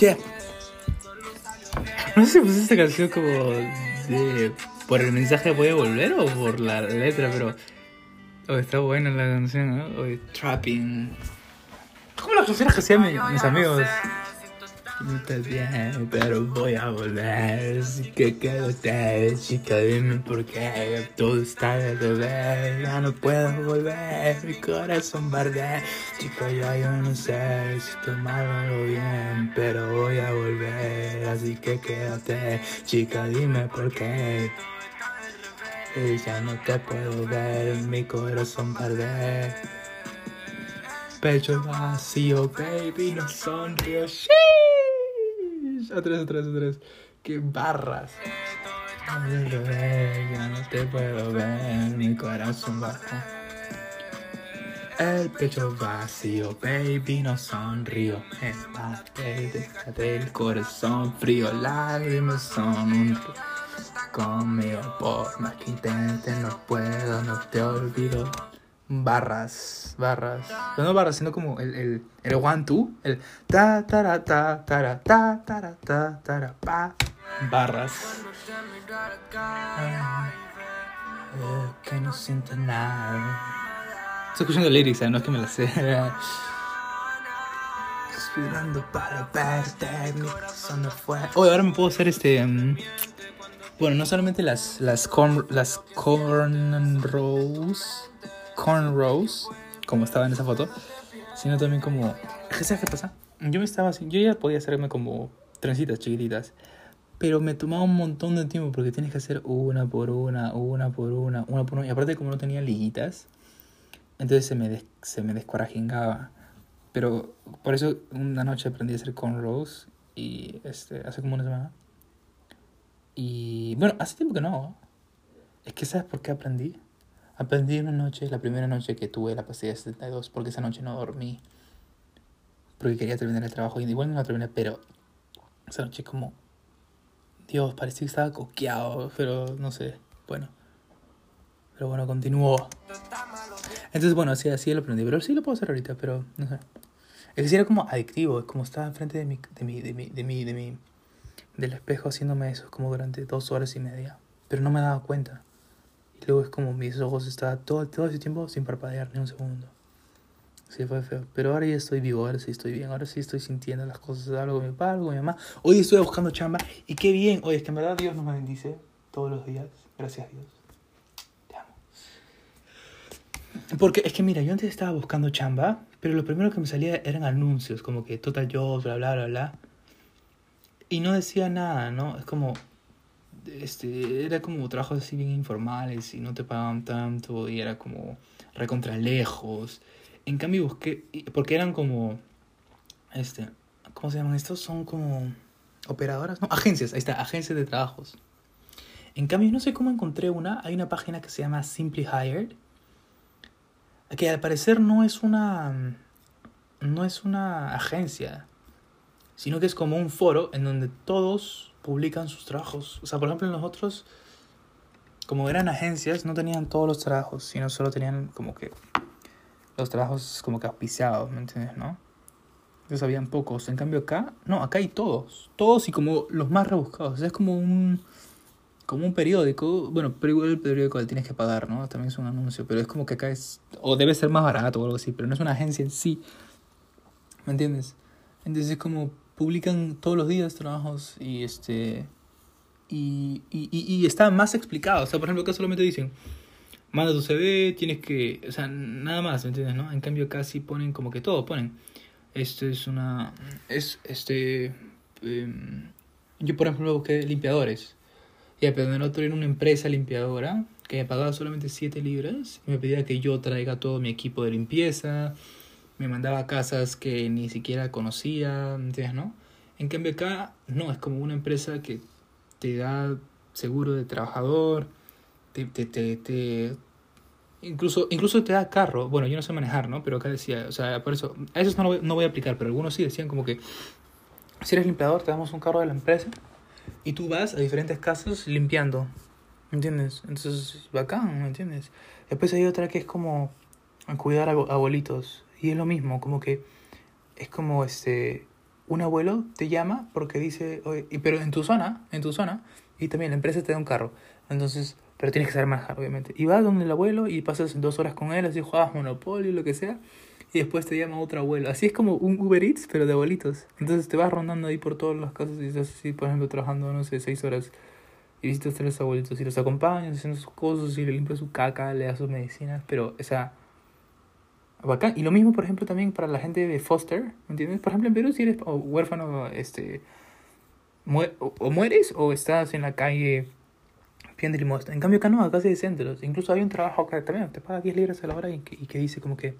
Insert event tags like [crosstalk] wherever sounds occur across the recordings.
[laughs] No sé puse esta canción como de... ¿Por el mensaje voy a volver o por la letra? Pero... Oh, está buena la canción, ¿no? Trapping. ¿Cómo las canciones que hacían mis, mis amigos? No estás bien, pero voy a volver. Así que quédate, chica, dime por qué. Todo está de beber, ya no puedo volver. Mi corazón barde. Chica, ya yo no sé si estoy mal o bien, pero voy a volver. Así que quédate, chica, dime por qué. Ya no te puedo ver, mi corazón barde. Pecho vacío, baby, no sonrío. Vez, otra vez. Qué barras. Ya no te puedo ver, mi corazón baja. El pecho vacío, baby, no sonrío. Que déjate el corazón frío. Lágrimas son un conmigo. Por más que intente, no puedo, no te olvido. Barras, barras. Pero no barras, sino como el, el, el one, two. El ta, ta, ta, ta, ta, ta, ta, ta, pa. Barras. Ay, eh, que no nada. Estoy escuchando lyrics, ¿eh? no es que me las sé. [laughs] Para verte, mi corazón no fue. Oye, ahora me puedo hacer este. mm, bueno, no solamente las, las, corn, las cornrows, cornrows, como estaba en esa foto, sino también como... ¿Sabes qué pasa? Yo me estaba así, yo ya podía hacerme como trencitas chiquititas, pero me tomaba un montón de tiempo porque tienes que hacer una por una, una por una, una por una. Y aparte como no tenía liguitas, entonces se me, des, se me descuarajingaba. Pero por eso una noche aprendí a hacer cornrows y este, hace como una semana. Y bueno, hace tiempo que no. Es que ¿sabes por qué aprendí? Aprendí una noche, la primera noche que tuve la pastilla 72, porque esa noche no dormí. Porque quería terminar el trabajo y igual no la terminé, pero esa noche como... Dios, parecía que estaba coqueado, pero no sé, bueno. Pero bueno, continuó. Entonces, bueno, así, así lo aprendí, pero sí lo puedo hacer ahorita, pero no sé. Es sí era como adictivo, es como estaba enfrente de mi, de mi, de mi, de mi, de mi, del espejo haciéndome eso como durante dos horas y media. Pero no me daba cuenta. Luego es como mis ojos estaban todo, todo ese tiempo sin parpadear ni un segundo. Sí, fue feo. Pero ahora ya estoy vivo, ahora sí estoy bien, ahora sí estoy sintiendo las cosas. Hablo con mi papá, hablo con mi mamá. Hoy estoy buscando chamba y qué bien. Oye, es que en verdad Dios nos bendice todos los días. Gracias Dios. Te amo. Porque es que mira, yo antes estaba buscando chamba, pero lo primero que me salía eran anuncios, como que Total Jobs, bla, bla, bla, bla. Y no decía nada, ¿no? Es como, este, era como trabajos así bien informales y no te pagaban tanto y era como recontra lejos. En cambio busqué, porque eran como, este, ¿cómo se llaman estos? Son como operadoras, no, agencias, ahí está, agencias de trabajos. En cambio, no sé cómo encontré una, hay una página que se llama Simply Hired, que al parecer no es una, no es una agencia, sino que es como un foro en donde todos publican sus trabajos. O sea, por ejemplo, nosotros, como eran agencias, no tenían todos los trabajos, sino solo tenían como que los trabajos como que auspiciados, ¿me entiendes, no? Entonces habían pocos. En cambio acá, no, acá hay todos. Todos y como los más rebuscados. Es como un como un periódico, bueno, pero igual el periódico le tienes que pagar, ¿no? También es un anuncio, pero es como que acá es, o debe ser más barato o algo así, pero no es una agencia en sí, ¿me entiendes? Entonces es como publican todos los días trabajos y este, y, y, y, está más explicado, o sea, por ejemplo, acá solamente dicen, manda tu CV, tienes que, o sea, nada más, ¿me entiendes, no? En cambio acá sí ponen como que todo, ponen, esto es una, es, este, em, yo por ejemplo busqué limpiadores, ya, pero en el otro era una empresa limpiadora que me pagaba solamente 7 libras y me pedía que yo traiga todo mi equipo de limpieza, me mandaba a casas que ni siquiera conocía, ¿me ¿entiendes, no? En cambio acá, no, es como una empresa que te da seguro de trabajador, te, te, te, te- incluso, incluso te da carro, bueno, yo no sé manejar, ¿no? Pero acá decía, o sea, por eso, a esos no, voy, no voy a aplicar, pero algunos sí decían como que, si eres limpiador, te damos un carro de la empresa y tú vas a diferentes casas limpiando. ¿Me entiendes? Entonces, bacán, ¿me entiendes? Después hay otra que es como cuidar a abu- abuelitos. Y es lo mismo, como que es como este un abuelo te llama porque dice, pero en tu zona, en tu zona, y también la empresa te da un carro. Entonces, pero tienes que saber manejar, obviamente. Y vas donde el abuelo y pasas dos horas con él, así juegas Monopoly, lo que sea. Y después te llama otro abuelo. Así es como un Uber Eats, pero de abuelitos. Entonces te vas rondando ahí por todas las casas y estás así, por ejemplo, trabajando, no sé, seis horas. Y visitas a los abuelitos y los acompañas haciendo sus cosas y le limpias su caca, le das sus medicinas. Pero, o sea, Y lo mismo, por ejemplo, también para la gente de foster, ¿me entiendes? Por ejemplo, en Perú, si eres huérfano, este, o, mueres o estás en la calle pidiendo limosna. En cambio, acá no, acá hay centros. Incluso hay un trabajo acá también, te paga 10 libras a la hora y que, y que dice como que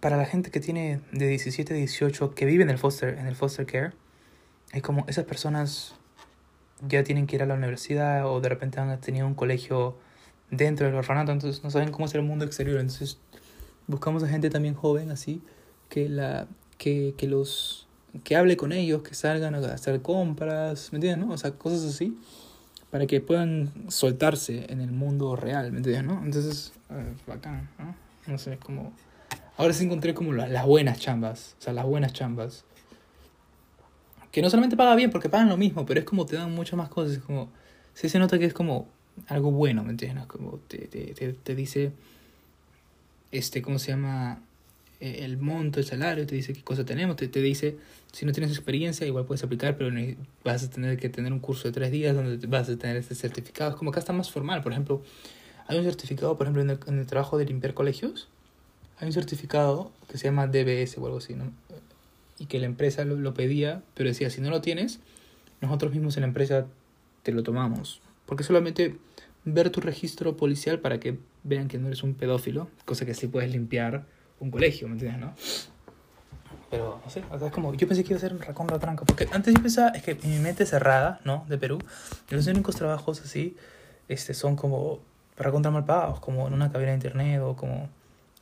para la gente que tiene de 17 a 18 que vive en el foster, en el foster care, es como esas personas ya tienen que ir a la universidad o de repente han tenido un colegio dentro del orfanato, entonces no saben cómo es el mundo exterior. Entonces buscamos a gente también joven así que la que, que los que hable con ellos, que salgan a hacer compras, ¿me entiendes? No? O sea, cosas así para que puedan soltarse en el mundo real, ¿me entiendes? ¿no? Entonces, eh, bacán, ¿no? No sé, como ahora sí encontré como la- las buenas chambas, o sea, las buenas chambas. Que no solamente paga bien, porque pagan lo mismo, pero es como te dan muchas más cosas. Como, sí se nota que es como algo bueno, ¿me entiendes? Como te, te, te, te dice, este, ¿cómo se llama? Eh, El monto, el salario, te dice qué cosa tenemos, te, te dice, si no tienes experiencia, igual puedes aplicar, pero vas a tener que tener un curso de tres días donde vas a tener este certificado. Es como acá está más formal, por ejemplo, hay un certificado, por ejemplo, en el, en el trabajo de limpiar colegios, hay un certificado que se llama DBS o algo así, ¿no? Y que la empresa lo, lo pedía, pero decía, si no lo tienes, nosotros mismos en la empresa te lo tomamos. Porque solamente ver tu registro policial para que vean que no eres un pedófilo, cosa que sí puedes limpiar un colegio, ¿me entiendes, no? Pero, no sé, o sea, es como, yo pensé que iba a ser un recontra tranca, porque antes yo pensaba, es que mi mente cerrada, ¿no? De Perú, los únicos trabajos así, este, son como recontra mal pagados, como en una cabina de internet o como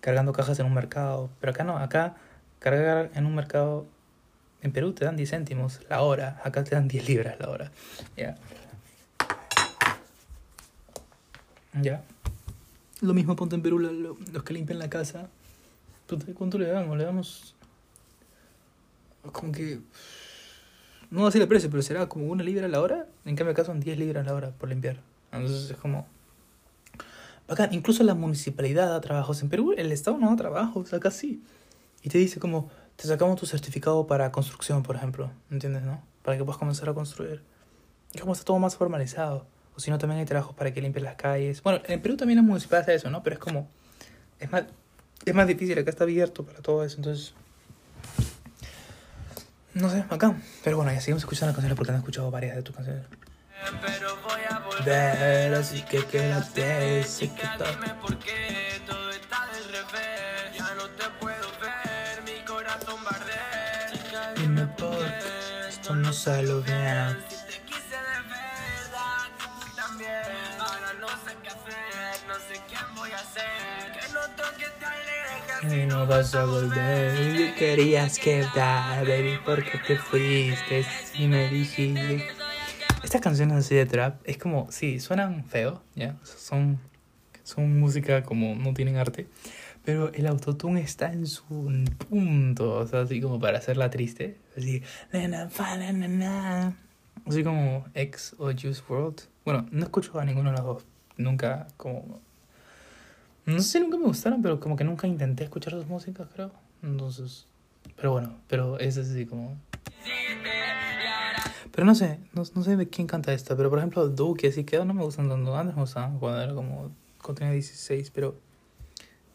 cargando cajas en un mercado. Pero acá no, acá cargar en un mercado en Perú te dan 10 céntimos la hora, acá te dan 10 libras la hora. Ya. Ya. Lo mismo ponte en Perú lo- lo- los que limpian la casa. ¿Cuánto le damos? Le damos como que no así el precio, pero será como una libra a la hora. En cambio acá son 10 libras a la hora por limpiar. Entonces es como bacán. Incluso la municipalidad da trabajos. En Perú el Estado no da trabajos, acá sí. Y te dice como, te sacamos tu certificado para construcción, por ejemplo. ¿Entiendes, no? Para que puedas comenzar a construir. Es como está todo más formalizado. O si no, también hay trabajos para que limpies las calles. Bueno, en Perú también la municipalidad hace eso, ¿no? Pero es como, es más, es más difícil. Acá está abierto para todo eso, entonces... No sé, acá. Pero bueno, ya seguimos escuchando las canciones porque han escuchado varias de tus canciones. Pero voy a volver Ver, así que quédate, sé que está... dime por qué todo Y no vas a volver, y querías quedar, baby, porque te fuiste y me dijiste. Estas canciones así de trap es como, sí, suenan feo, ¿ya? Son, son música como no tienen arte, pero el autotune está en su punto, o sea, así como para hacerla triste, así, así como X o Juice World. Bueno, no escucho a ninguno de los dos, nunca como no sé, nunca me gustaron, pero como que nunca intenté escuchar sus músicas, creo. Entonces, pero bueno, pero es así como... Pero no sé, no, no sé de quién canta esta, pero por ejemplo Duke así quedó, no me gustan tanto. Antes me gustaban cuando era como, cuando tenía 16, pero...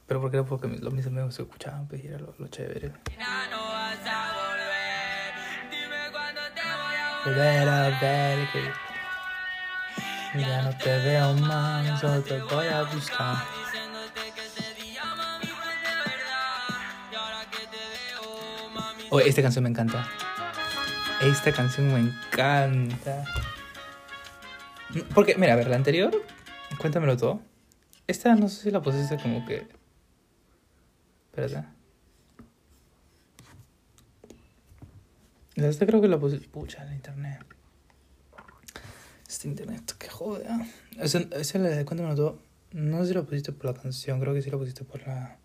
Pero porque era porque los mis amigos se escuchaban, pues era lo, lo chévere. Volver. A ver que... Ya no te veo más, solo te voy a buscar. Oh, esta canción me encanta. Esta canción me encanta. Porque, mira, a ver, la anterior, cuéntamelo todo. Esta no sé si la pusiste como que. Espérate. Esta creo que la pusiste. Pucha, el internet. Este internet, que jode. ah. Esa, cuéntamelo todo. No sé si la pusiste por la canción, creo que sí la pusiste por la.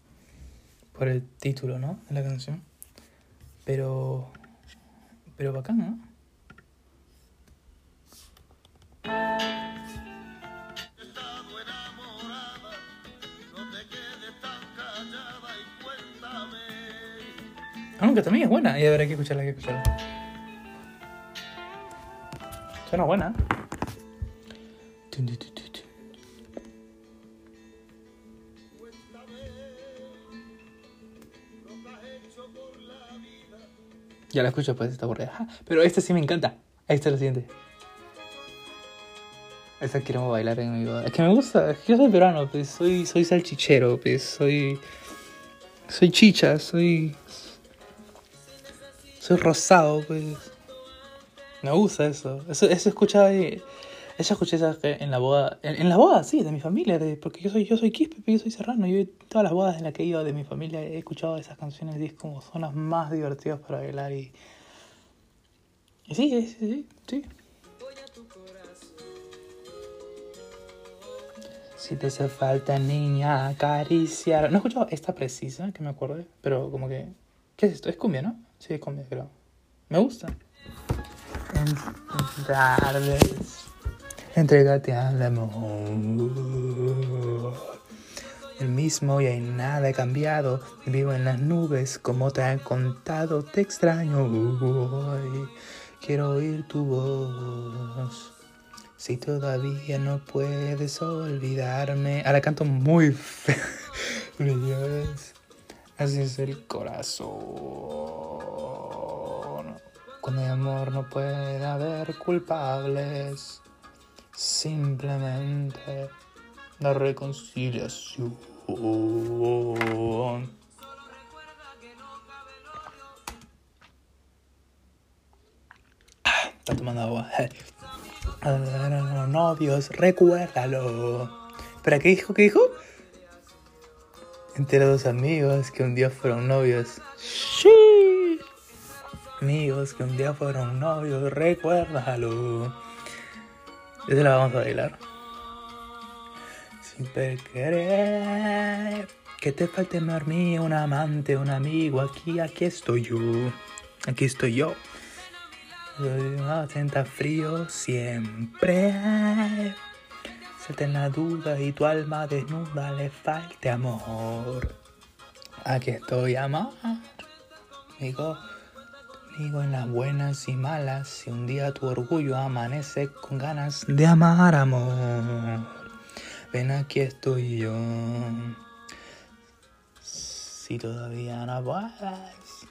por el título, ¿no? De la canción. Pero Pero bacán, ¿no? cuéntame. Aunque también es buena. Y habrá que escucharla, hay que escucharla. Suena buena. Ya la escucho, pues está aburrida. Ah, Pero esta sí me encanta. Esta es la siguiente. Esta quiero bailar en mi boda. Es que me gusta, yo soy peruano, pues soy, soy salchichero, pues soy. Soy chicha, soy. Soy rosado, pues. Me gusta eso. Eso, eso escuchaba ¿sabes qué? en la boda. En, en la boda, sí, de mi familia. porque yo soy, yo soy quispe, yo soy serrano. Yo todas las bodas en las que he ido de mi familia he escuchado esas canciones y es como son las más divertidas para bailar y. Y sí, sí, sí, sí. Si te hace falta, niña, acariciar. No he escuchado esta precisa, que me acuerde, pero como que. ¿Qué es esto? Es cumbia, ¿no? Sí, es cumbia, creo. Me gusta. En tardes, entrégate al amor. El mismo y hay nada he cambiado. Vivo en las nubes, como te han contado, te extraño. hoy. Quiero oír tu voz. Si todavía no puedes olvidarme. Ahora canto muy feo. [laughs] Así es el corazón. Cuando hay amor no puede haber culpables. Simplemente la reconciliación. Ah, Está tomando agua. A los novios, recuérdalo. ¿Pero qué dijo? ¿Qué dijo? Entre dos amigos que un día fueron novios. Sí. Amigos que un día fueron novios, recuérdalo. Esa la vamos a bailar. Siempre querer que te falte más mí, un amante, un amigo. Aquí, aquí estoy yo. Aquí estoy yo. Sienta frío siempre. Se en la duda y tu alma desnuda le falte amor. Aquí estoy, amor. Amigo, contigo en las buenas y malas. Si un día tu orgullo amanece con ganas de amar, amor, ven aquí estoy yo. Si todavía no puedes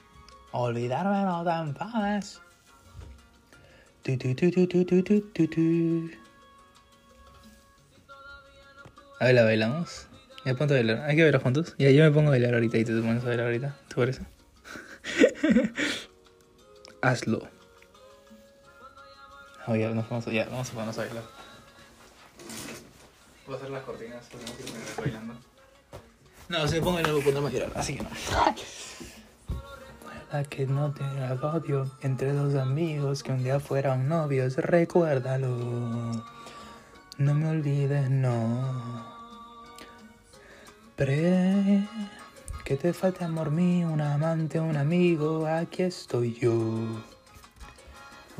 olvidarme, no te enfades. Tu, tu, tu, a ver, la bailamos. Ya ponte a bailar. Hay que bailar juntos. Ya yo me pongo a bailar ahorita y tú te pones a bailar ahorita. ¿Te parece? [laughs] Hazlo. Oye, nos vamos a, ya, vamos a ponernos a bailar. Voy a hacer las cortinas no quiero ponerme bailando. No, si me pongo a bailar, voy a ponerme a girar, así que no. Recuerda que no te odio entre dos amigos que un día fueron novios, recuérdalo. No me olvides, no. Pre que te falte amor mío, un amante, un amigo, aquí estoy yo.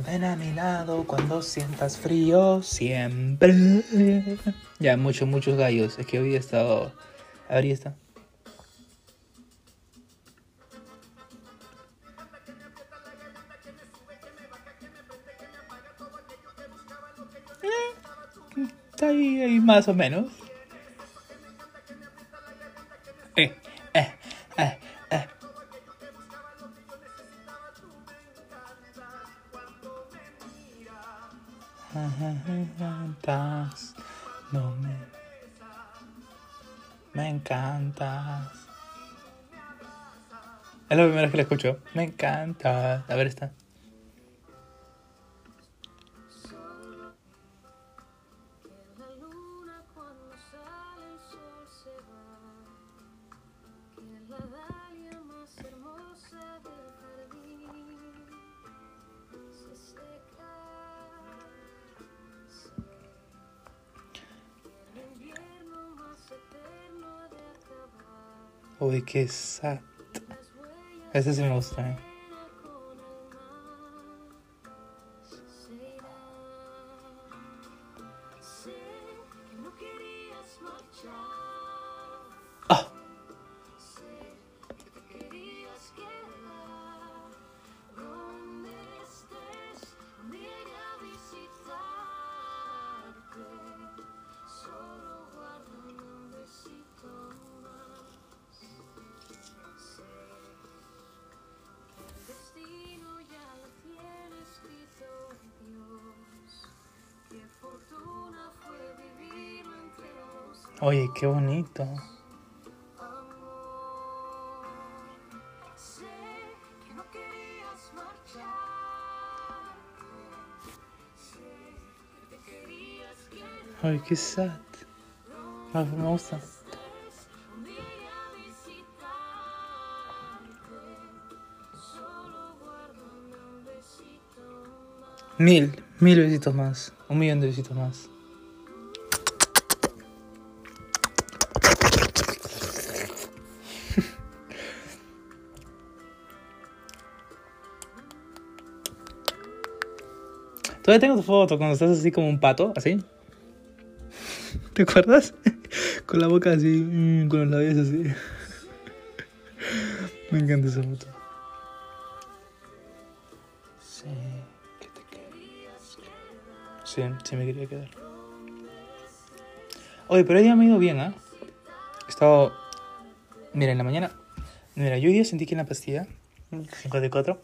Ven a mi lado cuando sientas frío, siempre. [laughs] Ya, muchos, muchos gallos. Es que hoy he estado. A ver, ahí está. Eh, Está ahí, ahí más o menos. Eh, eh, no me, me encantas. Es la primera que la escucho. Me encanta. A ver esta. けさってやつ説明をお伝え Oye, qué bonito. Ay, qué sad. Ay, me gusta. Mil, mil besitos más. Un millón de besitos más. Todavía tengo tu foto cuando estás así como un pato, así. [laughs] ¿Te acuerdas? [laughs] Con la boca así, mm, con los labios así. [laughs] Me encanta esa foto. Sí, que te querías Sí, sí me quería quedar. Oye, pero hoy día me ha ido bien, ¿ah? He estado... Mira, en la mañana... Mira, yo hoy día sentí que en la pastilla 54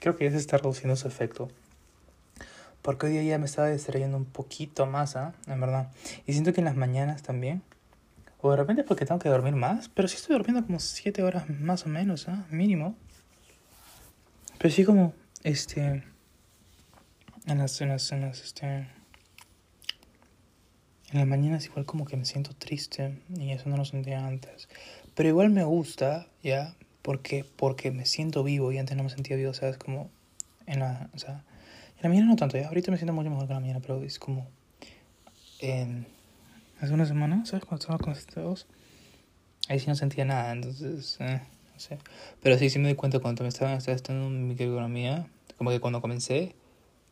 creo que ya se está reduciendo su efecto. Porque hoy día ya me estaba distrayendo un poquito más, ¿ah? En verdad. Y siento que en las mañanas también. O de repente porque tengo que dormir más. Pero sí estoy durmiendo como 7 horas más o menos, ¿ah? Mínimo. Pero sí como, este... En las, en las, en las, este... En las mañanas igual como que me siento triste. Y eso no lo sentía antes. Pero igual me gusta, ¿ya? Porque, porque me siento vivo y antes no me sentía vivo, ¿sabes? Como en la... O sea, la mañana no tanto, ¿ya? Ahorita me siento mucho mejor que en la mañana, pero es como... En, hace una semana, ¿sabes? Cuando estaba con estos Ahí sí no sentía nada, entonces... eh, no sé. Pero sí, sí me di cuenta cuando me estaba, estaba estudiando microeconomía. Como que cuando comencé,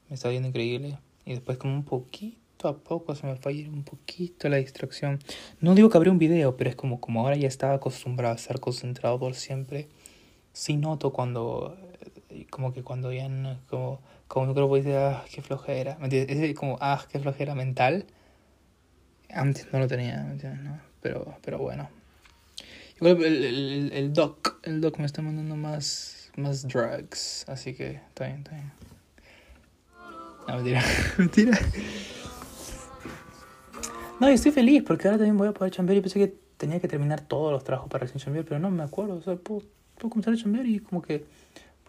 me estaba yendo increíble. Y después como un poquito a poco se me fue un poquito la distracción. No digo que abrí un video, pero es como, como ahora ya estaba acostumbrado a estar concentrado por siempre. Sí noto cuando, como que cuando ya no, como, como mi cuerpo dice, ah, qué flojera. ¿Me entiendes? Ese como, ah, qué flojera mental. Antes no lo tenía, ¿me entiendes? ¿no? Pero, pero bueno. Igual el, el, el doc, el doc me está mandando más, más drugs, así que está bien, está bien. No, mentira, [laughs] mentira. No, y estoy feliz porque ahora también voy a poder chambear. Yo pensé que tenía que terminar todos los trabajos para recién chambear, pero no me acuerdo. O sea, puedo, puedo comenzar a chambear y como que,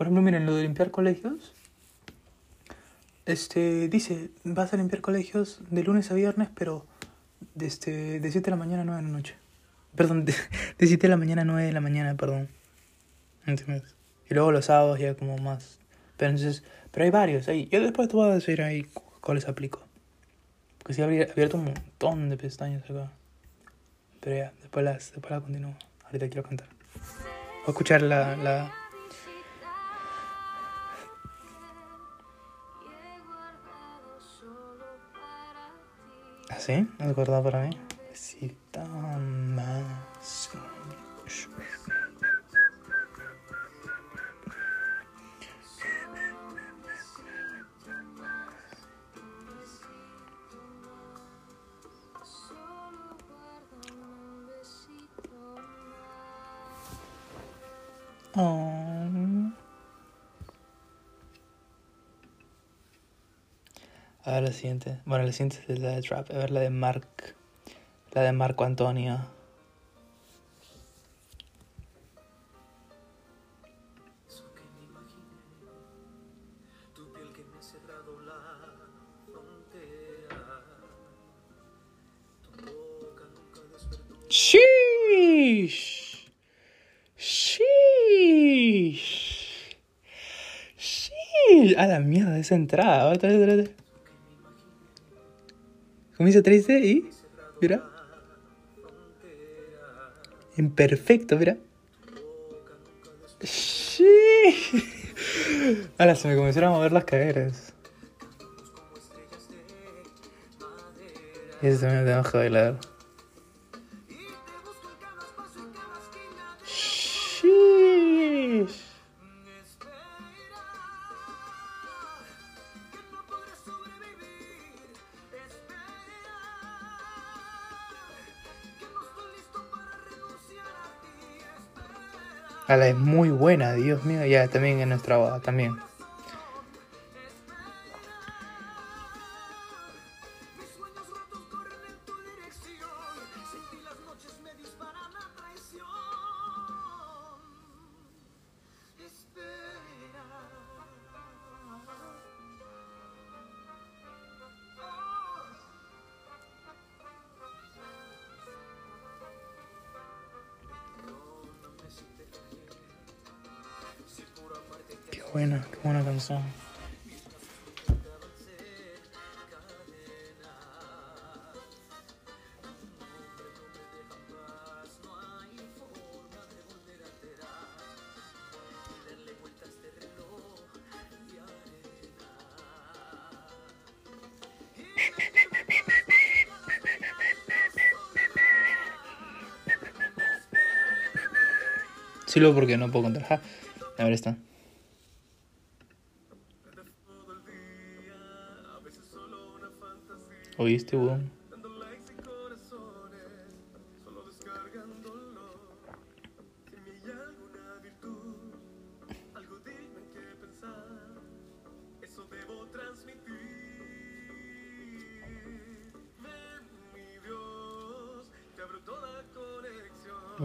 por ejemplo, miren, lo de limpiar colegios. Este, dice, vas a limpiar colegios de lunes a viernes, pero de, este, de 7 de la mañana a 9 de la noche. Perdón, de, [laughs] de 7 de la mañana a 9 de la mañana, perdón. ¿Entiendes? Y luego los sábados ya como más. Pero entonces, pero hay varios ahí. Yo después te voy a decir ahí cu- cuáles aplico. Porque sí he abierto un montón de pestañas acá. Pero ya, después las, después las continúo. Ahorita quiero cantar. Voy a escuchar la, la... sí? ¿No te acordaba para mí? Besito más. Oh. A ver la siguiente. Bueno, la siguiente es la de Trap. A ver la de Mark. La de Marco Antonio. Sheesh. Sheesh. Sheesh. A la mierda esa entrada. Otra vez. Comienza triste y. Mira. Imperfecto, mira. Sheesh. Ahora se me comenzaron a mover las caderas. Y eso también tenemos que bailar. Es muy buena, Dios mío. Ya, también en nuestra boda, también. Luego porque no puedo contar. Ja. A ver, está. ¿Oíste, weón?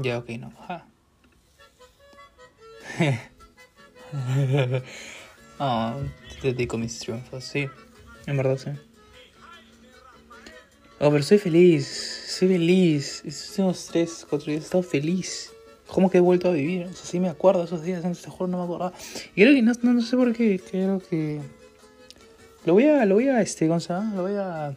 Ya, ok, no. Oh, [laughs] te dedico mis triunfos, sí. En verdad, sí. Oh, pero soy feliz. Soy feliz. Estos últimos 3, 4 días he estado feliz. ¿Cómo que he vuelto a vivir? O sea, sí me acuerdo de esos días. Antes te juro no me acordaba. Y creo que no, no, no sé por qué. Creo que. Lo voy a. Lo voy a. Este, ¿cómo se llama? Lo voy a.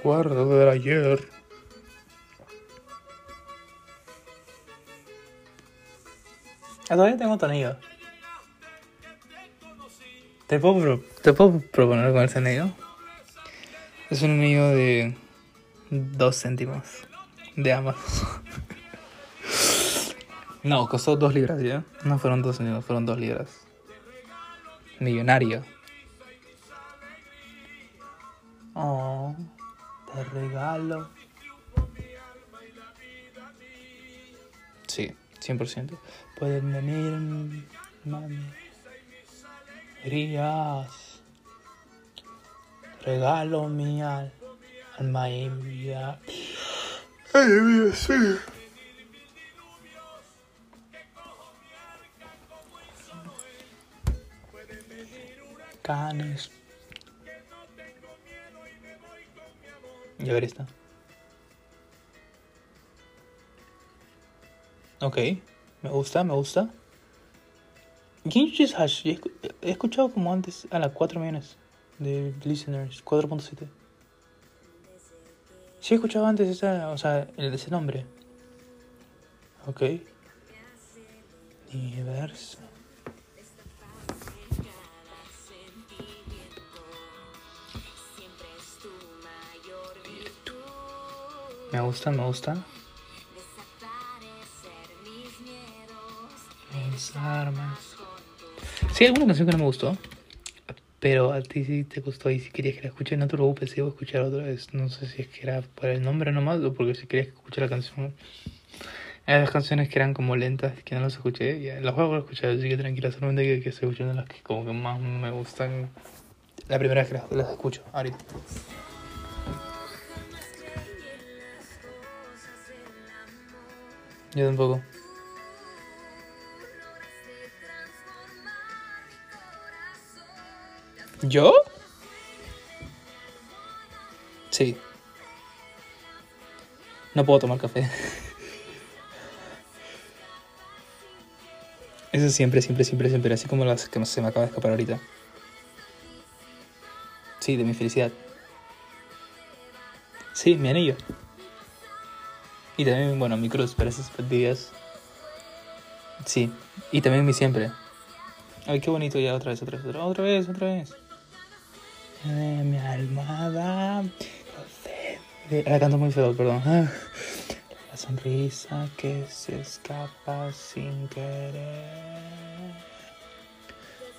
Acuerdo del ayer. Ah, todavía tengo tonillo. ¿Te puedo, pro- ¿Te puedo proponer con ese anillo? Es un anillo de dos céntimos de Amazon. [laughs] No, costó dos libras ya. No fueron dos céntimos, fueron dos libras. Millonario. Regalo. Sí, 100%. Pueden venir, mami. Irías. Regalo mi al- alma y mi vida. Ay, mi sí. Canes. Y a ver esta. Ok, me gusta, me gusta. Ginger's Hash, he escuchado como antes a las 4 millones de listeners, 4.7. Sí, he escuchado antes esa, o sea, el de ese nombre. Ok. Universo. Me gusta, me gusta. Mis armas. Sí, alguna canción que no me gustó. Pero a ti sí te gustó y si querías que la escuche, no te preocupes, si voy a escuchar otra vez. No sé si es que era por el nombre nomás o porque si querías que escuche la canción. Hay las canciones que eran como lentas, que no las escuché. Y las voy a a escuchar, así que tranquila, solamente que, que estoy escuchando las que como que más me gustan. La primera vez que las, las escucho, ahorita. Yo tampoco. ¿Yo? Sí. No puedo tomar café. [laughs] Eso siempre, siempre, siempre, siempre. Así como las que se me acaba de escapar ahorita. Sí, de mi felicidad. Sí, mi anillo. Y también, bueno, mi cruz para esas días. Sí. Y también mi siempre. Ay, qué bonito ya otra vez, otra vez, otra, vez, otra vez. Eh, mi procede- La canto muy feo, perdón. Ah. La sonrisa que se escapa sin querer.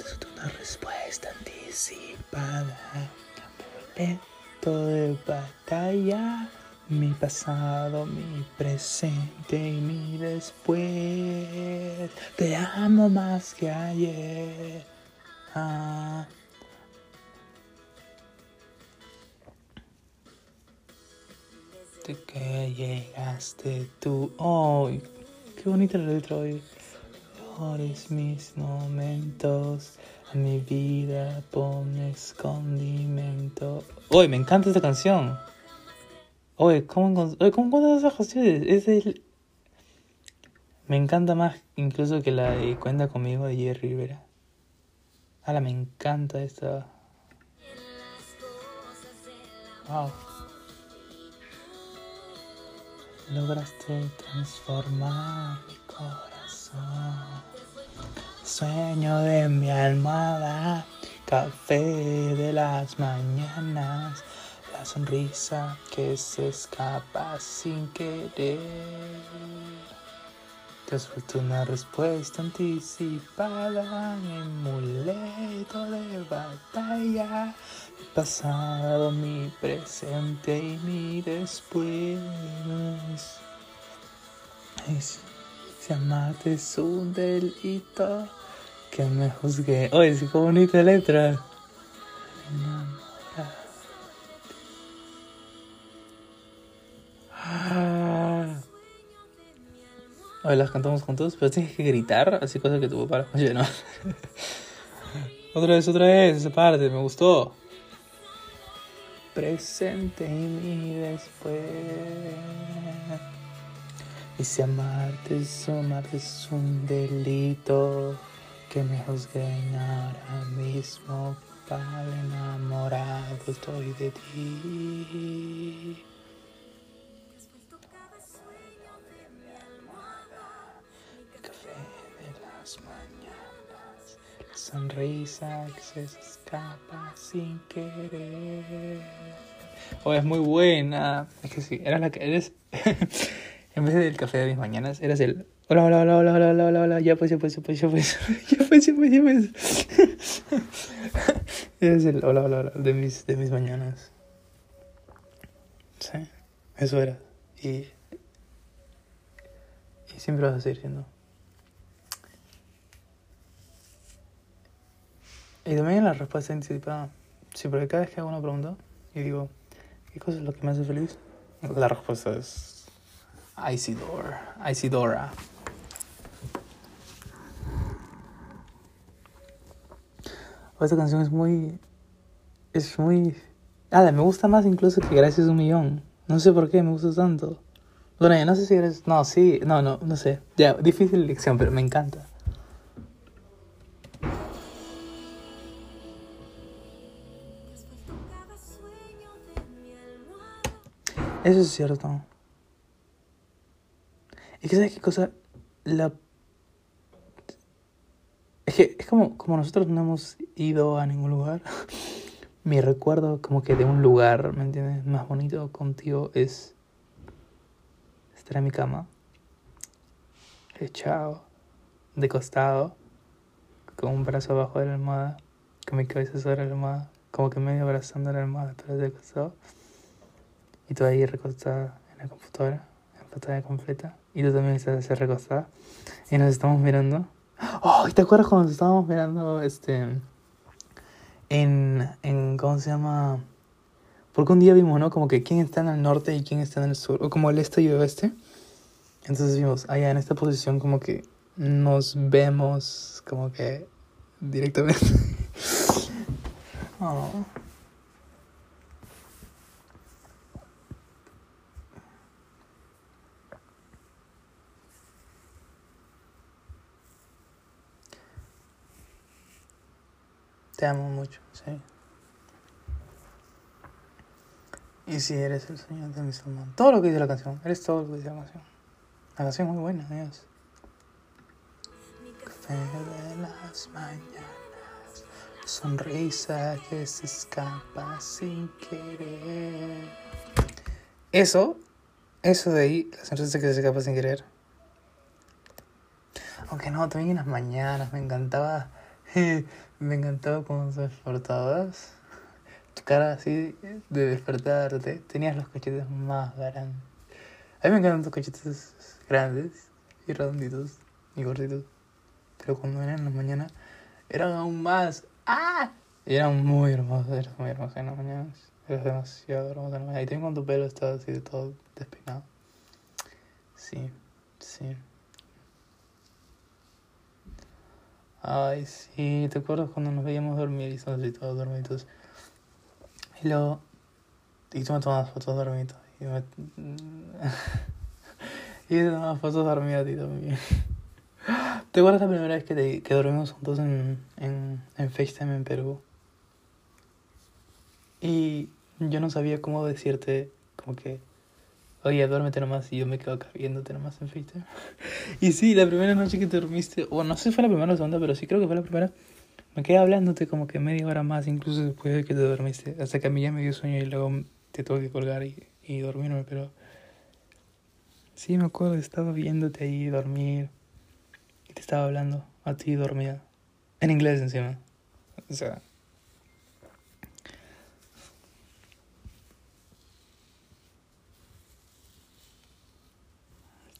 Es una respuesta anticipada. Boleto de batalla. Mi pasado, mi presente y mi después. Te amo más que ayer. Ah. De que llegaste tú. ¡Ay! qué bonita la letra hoy! Mejores mis momentos A mi vida pones condimento. Oye, me encanta esta canción. Oye, ¿cómo, oye, ¿cómo encuentras? Es el... Me encanta más incluso que la de Cuenta conmigo de Jerry Rivera. Ahora me encanta esta. Wow. Lograste transformar mi corazón. Sueño de mi almohada, café de las mañanas, la sonrisa que se escapa sin querer. Te has vuelto una respuesta anticipada, mi amuleto de batalla, mi pasado, mi presente y mi después. Si, amarte es un delito, que me juzgué. Oye, sí, qué bonita letra. Ah. Oye, las cantamos juntos, pero tienes que gritar, así cosa que tu papá oye, [laughs] otra vez, otra vez, esa parte, me gustó. Presente y mi después. Y si amarte es amarte es un delito, que me juzguen ahora mismo, para enamorado estoy de ti. Sonrisa que se escapa sin querer. Oh, es muy buena. Es que sí, era la que eres. [laughs] en vez del café de mis mañanas, eras el. Hola, hola, hola, hola, hola, hola, hola, ya pues, ya pues, ya pues, ya pues, [laughs] ya pues, ya pues, ya pues. [laughs] Eres el hola, hola, hola de mis, de mis mañanas. Sí, eso era. Y, y siempre vas a seguir siendo. Y también la respuesta anticipada. Sí, porque cada vez que hago una pregunta y digo, ¿qué cosa es lo que me hace feliz? La respuesta es Isidora. Isidora. Esta canción es muy. Es muy. Ah, me gusta más incluso que Gracias un Millón. No sé por qué me gusta tanto. Bueno, ya no sé si eres. No, sí, no, no, no sé. Ya, difícil elección, pero me encanta. Eso es cierto. Es que, ¿sabes qué cosa? La... Es que es como, como nosotros no hemos ido a ningún lugar. [laughs] Mi recuerdo como que de un lugar, ¿me entiendes? Más bonito contigo es estar en mi cama, echado, de costado, con un brazo abajo de la almohada, con mi cabeza sobre la almohada, como que medio abrazando la almohada, pero de costado. Y tú ahí recostada en la computadora, en pantalla completa. Y tú también estás así recostada. Y nos estamos mirando. Oh, ¿y ¿te acuerdas cuando nos estábamos mirando este en, en ¿cómo se llama? Porque un día vimos, ¿no? Como que quién está en el norte y quién está en el sur, o como el este y el oeste. Entonces vimos, allá en esta posición como que nos vemos como que directamente. [laughs] oh. Te amo mucho, sí. Y si eres el Señor de mi salmón. Todo lo que dice la canción. Eres todo lo que dice la canción. La canción es muy buena, Dios. Café de las mañanas. Sonrisa que se escapa sin querer. Eso, eso de ahí, la sonrisa que se escapa sin querer. Aunque no, también en las mañanas me encantaba. [laughs] Me encantaba cuando despertabas. Tu cara así de despertarte. Tenías los cachetes más grandes. A mí me encantan tus cachetes grandes y redonditos y gorditos. Pero cuando eran en la mañana, eran aún más. ¡Ah! Y eran muy hermosos, eras muy hermosa en las mañanas. Eras demasiado hermosa en la mañana. Y también cuando tu pelo estaba así de todo despeinado. Sí, sí. Ay, sí, ¿te acuerdas cuando nos veíamos dormir y estábamos así todos dormidos? Y luego, y tú me tomabas fotos dormidos. Y me... [laughs] y te tomabas fotos dormidas a ti también. [laughs] ¿Te acuerdas la primera vez que, te, que dormimos juntos en, en, en FaceTime en Perú? Y yo no sabía cómo decirte, como que, oye, duérmete nomás, y yo me quedo acá viéndote nomás en FaceTime. [laughs] y sí, la primera noche que te dormiste, o no sé si fue la primera o segunda, pero sí creo que fue la primera, me quedé hablándote como que media hora más, incluso después de que te dormiste, hasta que a mí ya me dio sueño y luego te tuve que colgar y, y dormirme, pero... Sí, me acuerdo, estaba viéndote ahí dormir y te estaba hablando a ti dormida. En inglés encima. O sea...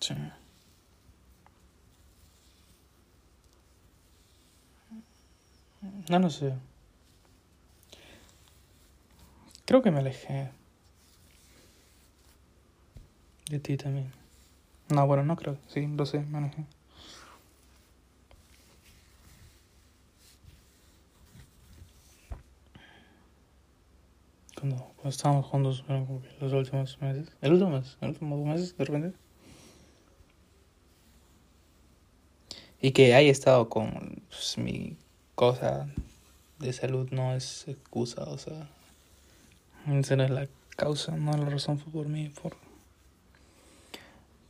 Sí. No lo sé. Creo que me alejé. De ti también. No, bueno, no creo. Sí, lo sé, me alejé. Cuando, cuando estábamos juntos, los últimos meses. El último mes, el último dos meses, de repente. Y que haya estado con pues, mi cosa de salud no es excusa, o sea, esa no es la causa, no la razón fue por mí, por...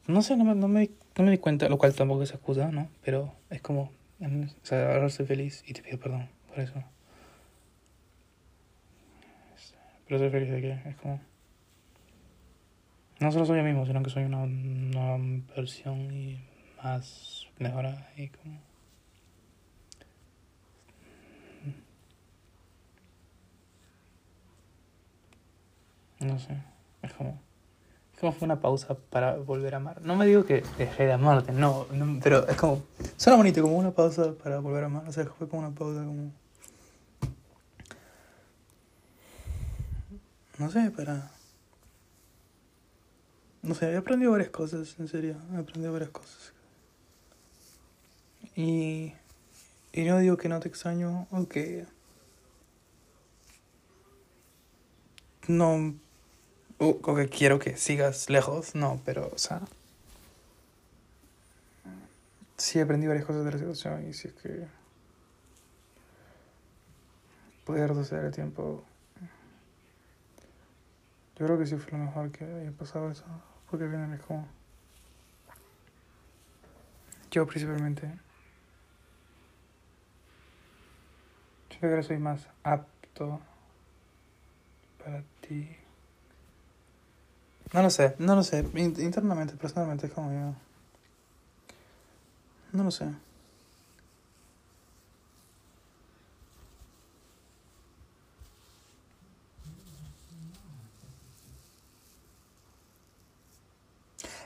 No sé, no me, no, me, no me di cuenta, lo cual tampoco es excusa, ¿no? Pero es como, o sea, ahora soy feliz y te pido perdón por eso. Pero soy feliz de que es como... No solo soy yo mismo, sino que soy una nueva versión y más mejorada y como... No sé, es como... Es como fue una pausa para volver a amar. No me digo que dejé de amarte, no, no, pero es como... Suena bonito, como una pausa para volver a amar. O sea, fue como una pausa como... No sé, para... No sé, he aprendido varias cosas, en serio. He aprendido varias cosas. Y... Y no digo que no te extraño o. No... O que quiero que sigas lejos, no, pero, o sea... Sí aprendí varias cosas de la situación y si es que... Poder retroceder el tiempo... Yo creo que sí fue lo mejor que haya pasado eso. Porque vienen es como... Yo principalmente... Yo que soy más apto para ti. No lo sé, no lo sé. In- internamente, personalmente es como yo. No lo sé.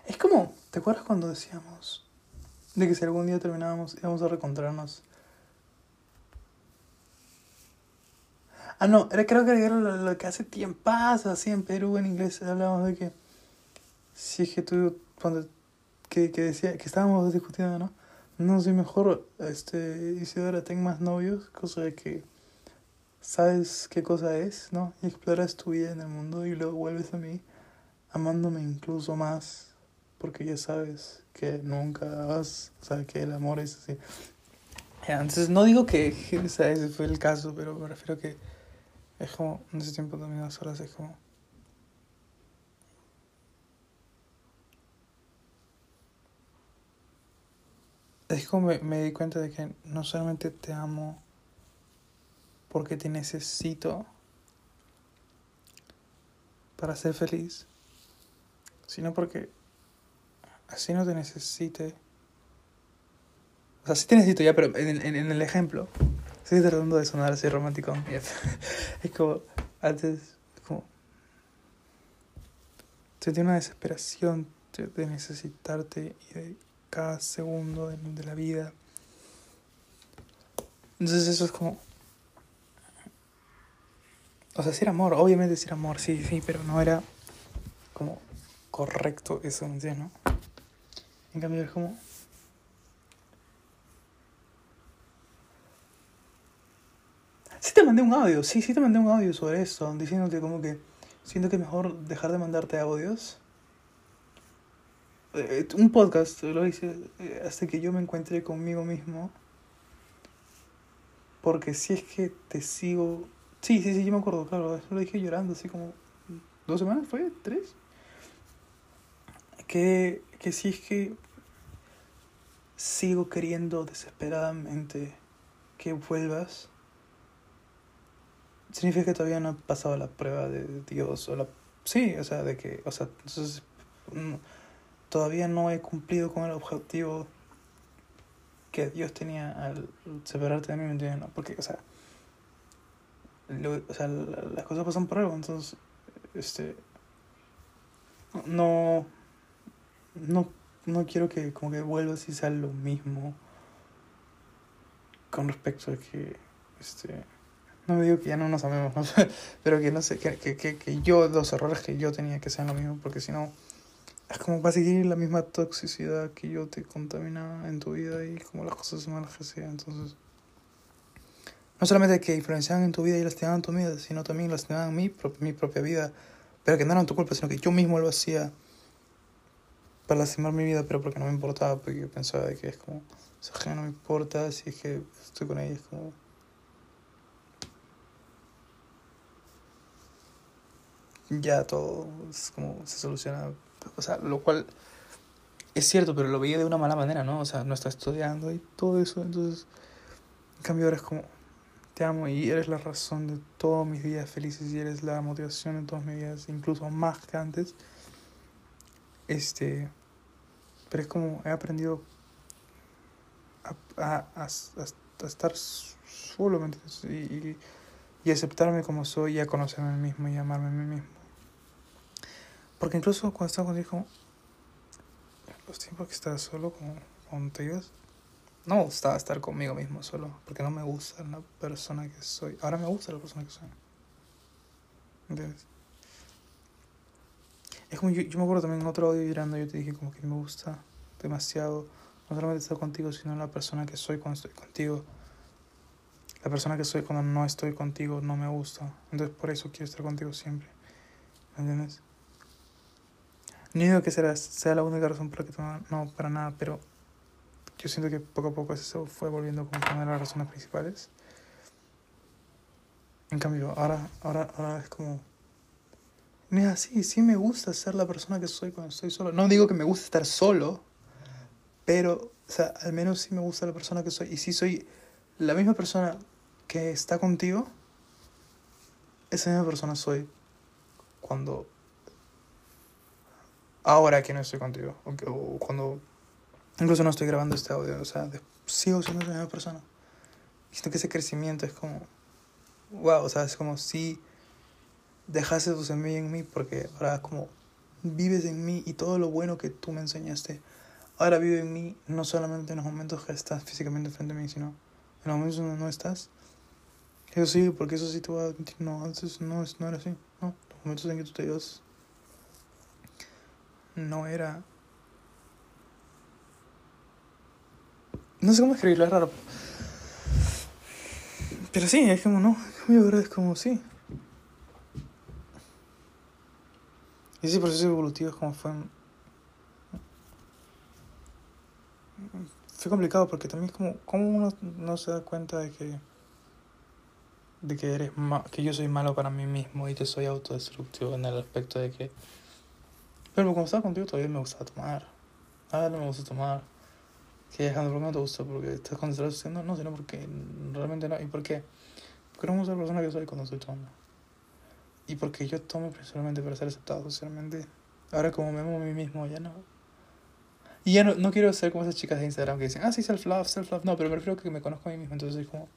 Es como, ¿te acuerdas cuando decíamos de que si algún día terminábamos íbamos a reencontrarnos? Ah, no, era, creo que era lo, que hace tiempo así en Perú, en inglés, hablábamos de que si es que tú, cuando, que, que decía, que estábamos discutiendo, ¿no? No sé, mejor, este, Isidora, ten más novios, cosa de que sabes qué cosa es, ¿no? Y exploras tu vida en el mundo y luego vuelves a mí amándome incluso más porque ya sabes que nunca vas, o sea, que el amor es así. Entonces, no digo que [laughs] o sea, ese fue el caso, pero me refiero que es como, en ese tiempo también las horas es como... Es como me, me di cuenta de que no solamente te amo porque te necesito para ser feliz, sino porque así no te necesite. O sea, sí te necesito ya, pero en, en, en el ejemplo, estoy tratando de sonar así romántico. [laughs] Es como, antes, es como, sentí una desesperación de, necesitarte y de cada segundo de, de la vida. Entonces eso es como... O sea, sí era amor, obviamente sí era amor, sí, sí, pero no era como correcto eso, ¿me entiendes, no? En cambio es como... mandé un audio, sí, sí te mandé un audio sobre eso, diciéndote como que siento que es mejor dejar de mandarte audios. Eh, un podcast lo hice eh, hasta que yo me encuentre conmigo mismo. Porque si es que te sigo... Sí, sí, sí, yo me acuerdo, claro, lo dije llorando, así como... ¿Dos semanas fue? ¿Tres? Que, que si es que sigo queriendo desesperadamente que vuelvas, significa que todavía no he pasado la prueba de Dios o la... Sí, o sea, de que, o sea, entonces, no- todavía no he cumplido con el objetivo que Dios tenía al separarte de mí, ¿me? No, porque, o sea, lo- o sea, la- las cosas pasan por algo, entonces, este, no, no, no quiero que como que vuelvas y sea lo mismo con respecto a que, este, no me digo que ya no nos amemos, [laughs] pero que no sé, que, que, que, yo, los errores que yo tenía que sean lo mismo, porque si no, es como va a seguir la misma toxicidad que yo te contaminaba en tu vida y como las cosas malas que entonces, no solamente que influenciaban en tu vida y lastimaban tu vida, sino también lastimaban mi, pro- mi propia vida, pero que no eran tu culpa, sino que yo mismo lo hacía para lastimar mi vida, pero porque no me importaba, porque pensaba que es como, o sea, que no me importa si es que estoy con ella, es como... Ya todo es como se soluciona, o sea, lo cual es cierto, pero lo veía de una mala manera, ¿no? O sea, no está estudiando y todo eso, entonces, en cambio ahora es como, te amo y eres la razón de todos mis días felices y eres la motivación de todos mis días, incluso más que antes. Este, pero es como he aprendido a, a, a, a- estar solo. Y, y, y aceptarme como soy y a conocerme a mí mismo y amarme a mí mismo. Porque incluso cuando estaba contigo, los tiempos que estaba solo, te ibas, no me gustaba estar conmigo mismo solo, porque no me gusta la persona que soy. Ahora me gusta la persona que soy. ¿Entiendes? Es como yo, yo me acuerdo también en otro audio llorando, yo te dije como que me gusta demasiado, no solamente estar contigo, sino la persona que soy cuando estoy contigo. La persona que soy cuando no estoy contigo no me gusta. Entonces por eso quiero estar contigo siempre. ¿Me entiendes? No digo que será, sea la única razón por la que no, no, para nada, pero yo siento que poco a poco eso fue volviendo como una de las razones principales. En cambio, ahora, ahora, ahora es como... Mira, sí, sí me gusta ser la persona que soy cuando estoy solo. No digo que me gusta estar solo, pero, o sea, al menos sí me gusta la persona que soy. Y si soy la misma persona que está contigo, esa misma persona soy cuando... Ahora que no estoy contigo. O, o cuando... Incluso no estoy grabando este audio. O sea, de- sigo siendo la misma persona. Y siento que ese crecimiento es como... Wow, o sea, es como si dejaste tu semilla en mí porque ahora como vives en mí y todo lo bueno que tú me enseñaste ahora vive en mí no solamente en los momentos que estás físicamente frente a mí sino en los momentos donde no estás eso sí porque eso sí te voy a admitir no antes no, no era así no los momentos en que tú te ibas no era no sé cómo escribirlo es raro pero sí es como no mi verdad es como sí Y ese proceso evolutivo es como fue. Fue complicado porque también es como. ¿Cómo uno no se da cuenta de que. de que eres ma que yo soy malo para mí mismo y que soy autodestructivo en el aspecto de que. Pero cuando estaba contigo todavía me gustaba tomar. Ahora no me gusta tomar. Que Alejandro, ¿por qué no te gusta? Porque estás estás haciendo. No, sino porque realmente no. ¿Y por qué? Porque no me gusta la persona que soy cuando estoy tomando. Y porque yo tomo principalmente para ser aceptado socialmente. Ahora como me amo a mí mismo, ya no. Y ya no, no quiero ser como esas chicas de Instagram que dicen, ah, sí, self-love, self-love. No, pero prefiero que me conozco a mí mismo. Entonces es como...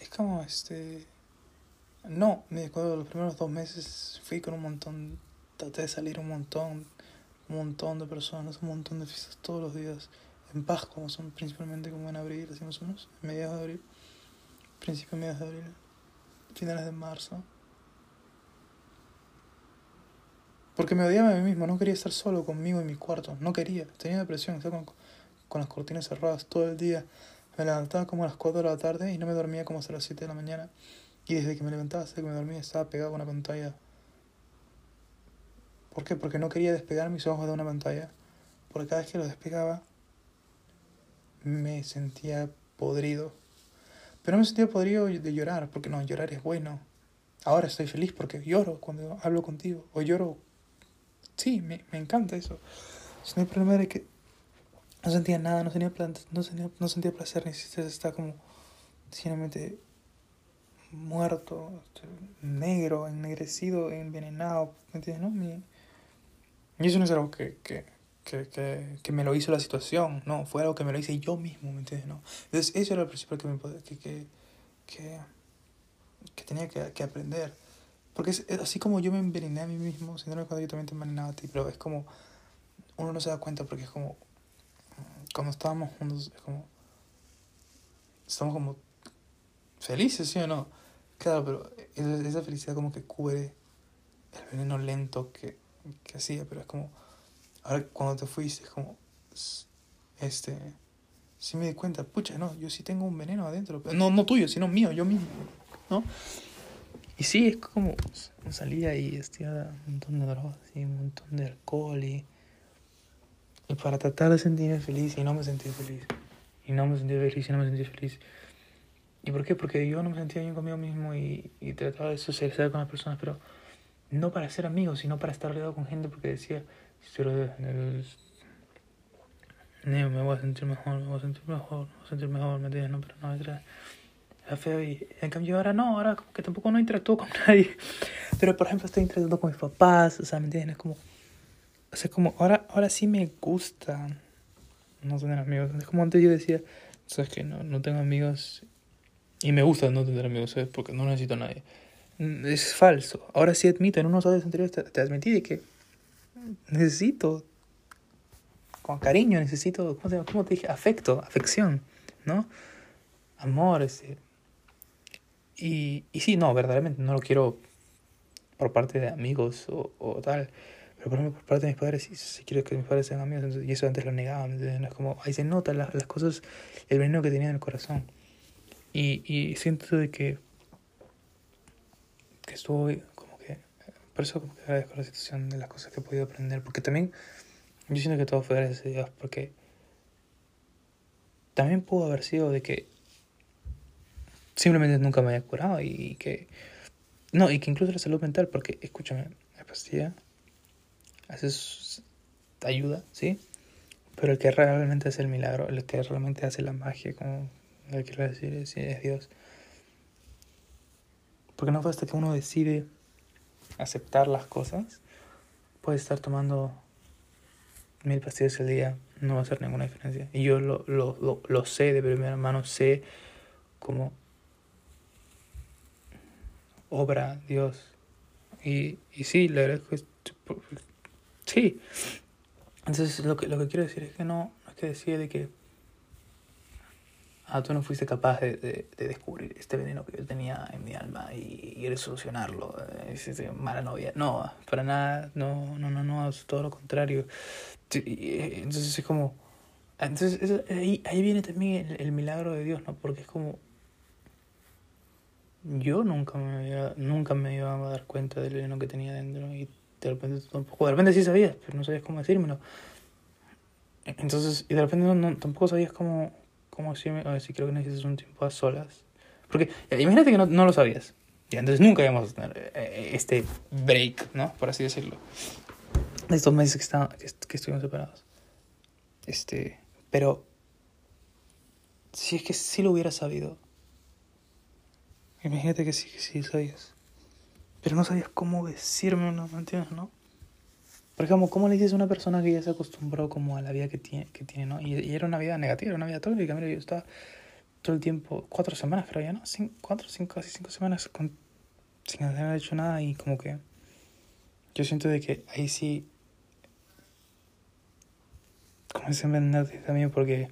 Es como, este... No, me acuerdo los primeros dos meses fui con un montón... Traté de salir un montón. Un montón de personas, un montón de fiestas todos los días. En paz, como son principalmente como en abril, más o menos. Mediados de abril. Principio, mediados de abril finales de marzo. Porque me odiaba a mí mismo, no quería estar solo conmigo en mi cuarto, no quería, tenía depresión, estaba con, con las cortinas cerradas todo el día, Me levantaba como a las 4 de la tarde y no me dormía como hasta las 7 de la mañana. Y desde que me levantaba hasta que me dormía estaba pegado a una pantalla. ¿Por qué? Porque no quería despegar mis ojos de una pantalla. Porque cada vez que lo despegaba me sentía podrido. Pero no me sentía podrido de llorar, porque no, llorar es bueno. Ahora estoy feliz porque lloro cuando hablo contigo. O lloro. Sí, me, me encanta eso. Sino el problema era que no sentía nada, no sentía, plan- no sentía, no sentía placer ni siquiera estaba como simplemente muerto, este, negro, ennegrecido, envenenado, ¿me entiendes? No? Mi- y eso no es algo que, que, que, que, que me lo hizo la situación, no, fue algo que me lo hice yo mismo, ¿me entiendes? No? Entonces eso era lo principal que, me, que, que, que, que tenía que, que aprender. Porque es, es así como yo me envenené a mí mismo, sintiendo cuando yo también te envenenaba a ti, pero es como, uno no se da cuenta porque es como, cuando estábamos juntos, es como, estamos como felices, ¿sí o no? Claro, pero esa, esa felicidad como que cubre el veneno lento que, que hacía, pero es como, ahora cuando te fuiste, es como, este, sí me di cuenta, pucha, no, yo sí tengo un veneno adentro, no, no tuyo, sino mío, yo mismo, ¿no? Y sí, es como, salía y estiraba un montón de drogas y un montón de alcohol y, y para tratar de sentirme feliz y no me sentía feliz, y no me sentía feliz y no me sentía feliz. ¿Y por qué? Porque yo no me sentía bien conmigo mismo y, y trataba de socializar con las personas, pero no para ser amigos, sino para estar rodeado con gente, porque decía, si estoy rodeado me voy a sentir mejor, me voy a sentir mejor, me voy a sentir mejor, ¿me entiendes? No, pero no, era, era feo y en cambio ahora no, ahora como que tampoco no interactúo con [laughs] nadie. Pero por ejemplo estoy interactuando con mis papás, o sea, ¿me entiendes? Es como, o sea, como ahora, ahora sí me gusta no tener amigos. Es como antes yo decía, sabes que no, no tengo amigos y me gusta no tener amigos, ¿sabes? Porque no necesito a nadie. Mm, Es falso. Ahora sí admito, en unos audios anteriores te, te admití de que necesito, con cariño, necesito, ¿cómo te, cómo te dije? Afecto, afección, ¿no? Amor, ese. Y, y sí, no, verdaderamente no lo quiero por parte de amigos o, o tal. Pero por por parte de mis padres, sí, sí quiero que mis padres sean amigos. entonces- y eso antes lo negaba, ¿me entiendes? No Es como, ahí se nota las, las cosas, el veneno que tenía en el corazón. Y, y siento de que, que estuvo como que, por eso como que agradezco la situación de las cosas que he podido aprender. Porque también, yo siento que todo fue gracias a Dios, porque también pudo haber sido de que simplemente nunca me haya curado y, que, no, y que incluso la salud mental, porque escúchame, la pastilla haces ayuda, ¿sí? Pero el que realmente hace el milagro, el que realmente hace la magia, como le quiero decir, es Dios. Porque no hasta que uno decide aceptar las cosas, puede estar tomando mil pastillas al día, no va a hacer ninguna diferencia. Y yo lo, lo, lo, sé de primera mano, sé cómo obra Dios. Y, y sí, le agradezco. Sí. Entonces, lo que, lo que quiero decir es que no, no es que decir de que. Ah, tú no fuiste capaz de, de, de descubrir este veneno que yo tenía en mi alma y, y solucionarlo. eh, Es, es mala novia. No, para nada. No, no, no, no. Es todo lo contrario. Eh, Entonces, es como. Entonces, eso- ahí, ahí viene también el, el milagro de Dios, ¿no? Porque es como. Yo nunca me había, nunca me iba a dar cuenta del veneno que tenía dentro y de repente tampoco, de repente sí sabías, pero no sabías cómo decírmelo. Entonces, y de repente no, no- tampoco sabías cómo, cómo decirme, a ver si creo que necesitas un tiempo a solas. Porque ya, imagínate que no, no lo sabías. Ya, entonces nunca íbamos a tener eh, este break, ¿no? Por así decirlo. De estos meses que, está- que, que estuvimos separados. Este, pero si es que sí lo hubiera sabido, Imagínate que sí, que sí sabías. Pero no sabías cómo decirme, ¿no? ¿Me entiendes, no? Porque como, ¿cómo le dices a una persona que ya se acostumbró como a la vida que tiene, que tiene ¿no? Y, y era una vida negativa, era una vida tóxica. Mira, yo estaba todo el tiempo, cuatro semanas creo ya, ¿no? Cin- cuatro, cinco, casi cinco semanas sin haber hecho nada y como que yo siento de que ahí sí comencé a envenenarte también porque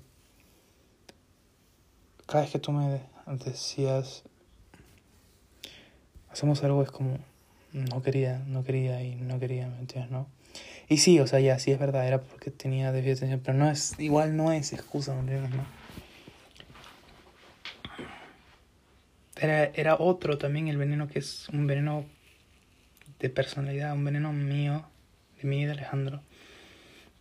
cada vez que tú me decías hacemos algo es como no quería, no quería y no quería, ¿me entiendes, no? Y sí, o sea, ya, sí es verdad, era porque tenía déficit de atención, pero no es, igual no es excusa, ¿me entiendes, no? era, era otro también el veneno que es un veneno de personalidad, un veneno mío, de mí y de Alejandro.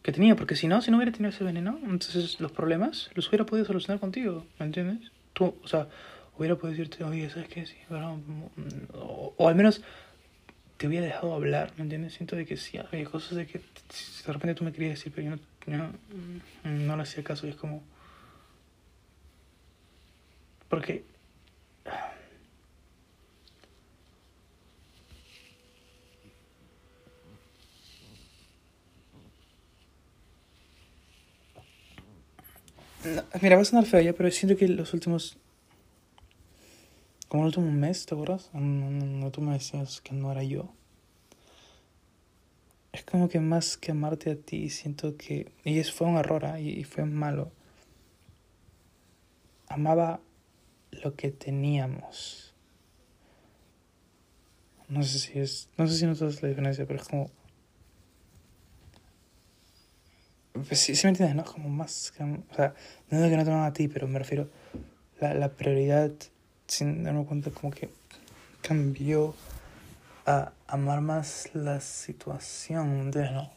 Que tenía, porque si no, si no hubiera tenido ese veneno, entonces los problemas los hubiera podido solucionar contigo, ¿me entiendes? Tú, o sea, hubiera podido decirte, oye, ¿sabes qué? Sí, bueno, o, o al menos te hubiera dejado hablar, ¿me entiendes? Siento de que sí, había cosas de que de repente tú me querías decir, pero yo no, no, no le hacía caso y es como... Porque... [sighs] No, mira, va a sonar feo ya, pero siento que los últimos... Como el último mes, ¿te acuerdas? No tú me decías que no era yo. Es como que más que amarte a ti, siento que... Y eso fue un error, ¿ah? y, fue malo. Amaba lo que teníamos. No sé si es... No sé si notas la diferencia, pero es como... Pues sí, sí me entiendes, ¿no? Como más... que- o sea, no digo que no te a ti, pero me refiero... La, la prioridad, sin darme cuenta, como que cambió a amar más la situación, ¿entiendes? ¿no?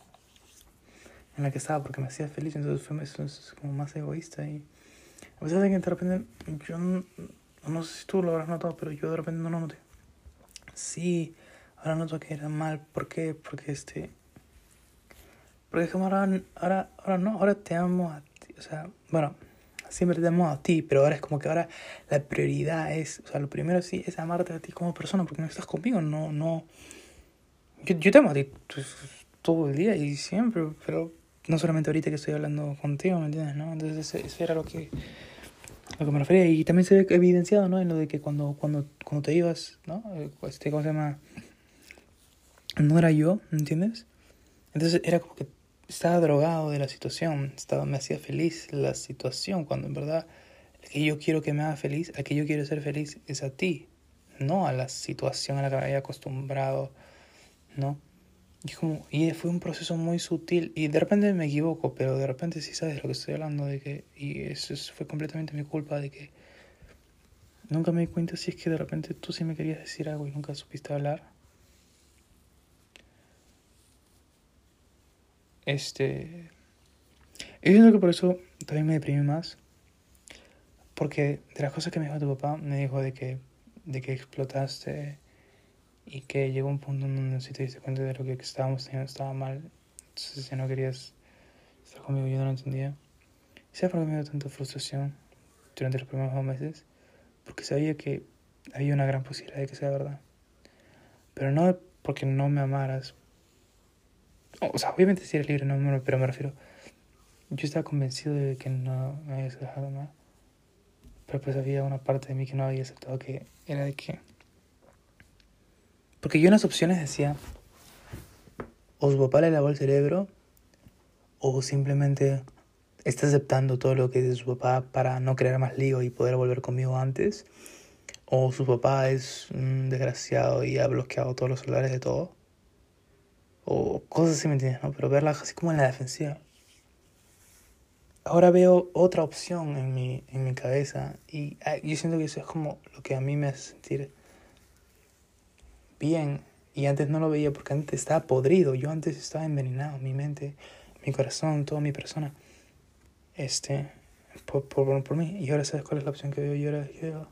En la que estaba, porque me hacía feliz, entonces fue como más egoísta y... A pesar de que de repente, yo no, no sé si tú lo habrás notado, pero yo de repente no lo noté. Sí, ahora noto que era mal, ¿por qué? Porque este... Porque como ahora, ahora, ahora no, ahora te amo a ti, o sea, bueno, siempre te amo a ti, pero ahora es como que ahora la prioridad es, o sea, lo primero sí es amarte a ti como persona, porque no estás conmigo, no, no, yo, yo te amo a ti pues, todo el día y siempre, pero no solamente ahorita que estoy hablando contigo, ¿me entiendes? ¿no? Entonces eso, era lo que, lo que me refería y también se ve evidenciado, ¿no? En lo de que cuando, cuando, cuando te ibas, ¿no? Eh, Este, ¿cómo se llama? No era yo, ¿me entiendes? Entonces era como que estaba drogado de la situación, estaba, me hacía feliz la situación, cuando en verdad el que yo quiero que me haga feliz, a que yo quiero ser feliz es a ti, no a la situación a la que me había acostumbrado, ¿no? Y, como, y fue un proceso muy sutil y de repente me equivoco, pero de repente sí sabes lo que estoy hablando, de que, y eso es- fue completamente mi culpa, de que nunca me di cuenta si es que de repente tú sí me querías decir algo y nunca supiste hablar. Este. Y siento que por eso también me deprimí más. Porque de las cosas que me dijo tu papá, me dijo de que, de que explotaste y que llegó un punto en donde si te diste cuenta de lo que estábamos teniendo estaba mal. Entonces ya no querías estar conmigo, yo no lo entendía. ¿Y sabes por tanta frustración durante los primeros meses? Porque sabía que había una gran posibilidad de que sea verdad. Pero no porque no me amaras, o sea, obviamente si eres libre, no, pero me refiero. Yo estaba convencido de que no me habías dejado. Pero pues había una parte de mí que no había aceptado que era de que. Porque yo en las opciones decía: o su papá le lavó el cerebro, o simplemente está aceptando todo lo que dice su papá para no crear más lío y poder volver conmigo antes, o su papá es un desgraciado y ha bloqueado todos los celulares de todo o cosas así, ¿me entiendes? ¿no? Pero verla así como en la defensiva. Ahora veo otra opción en mi, en mi cabeza y ah, yo siento que eso es como lo que a mí me hace sentir bien. Y antes no lo veía porque antes estaba podrido, yo antes estaba envenenado, mi mente, mi corazón, toda mi persona. Este, por, por, por mí. Y ahora sabes cuál es la opción que veo. Y ahora yo digo,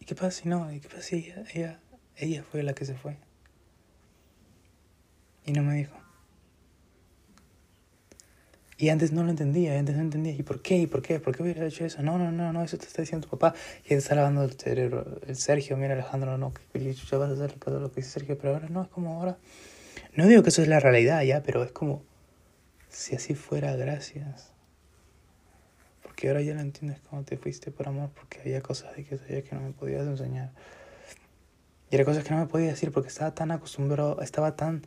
¿y qué pasa si no? ¿Y qué pasa si ella, ella, ella fue la que se fue? Y no me dijo. Y antes no lo entendía, antes no entendía. ¿Y por qué? ¿Y por qué? ¿Por qué hubiera hecho eso? No, no, no, no, eso te está diciendo tu papá. Y te está lavando el cerebro. El Sergio, mira Alejandro, no, que ya vas a hacer lo que dice Sergio, pero ahora no, es como ahora. No digo que eso es la realidad ya, pero es como si así fuera, gracias. Porque ahora ya lo entiendes cómo te fuiste por amor, porque había cosas de que sabía que no me podías enseñar. Y era cosas que no me podía decir porque estaba tan acostumbrado, estaba tan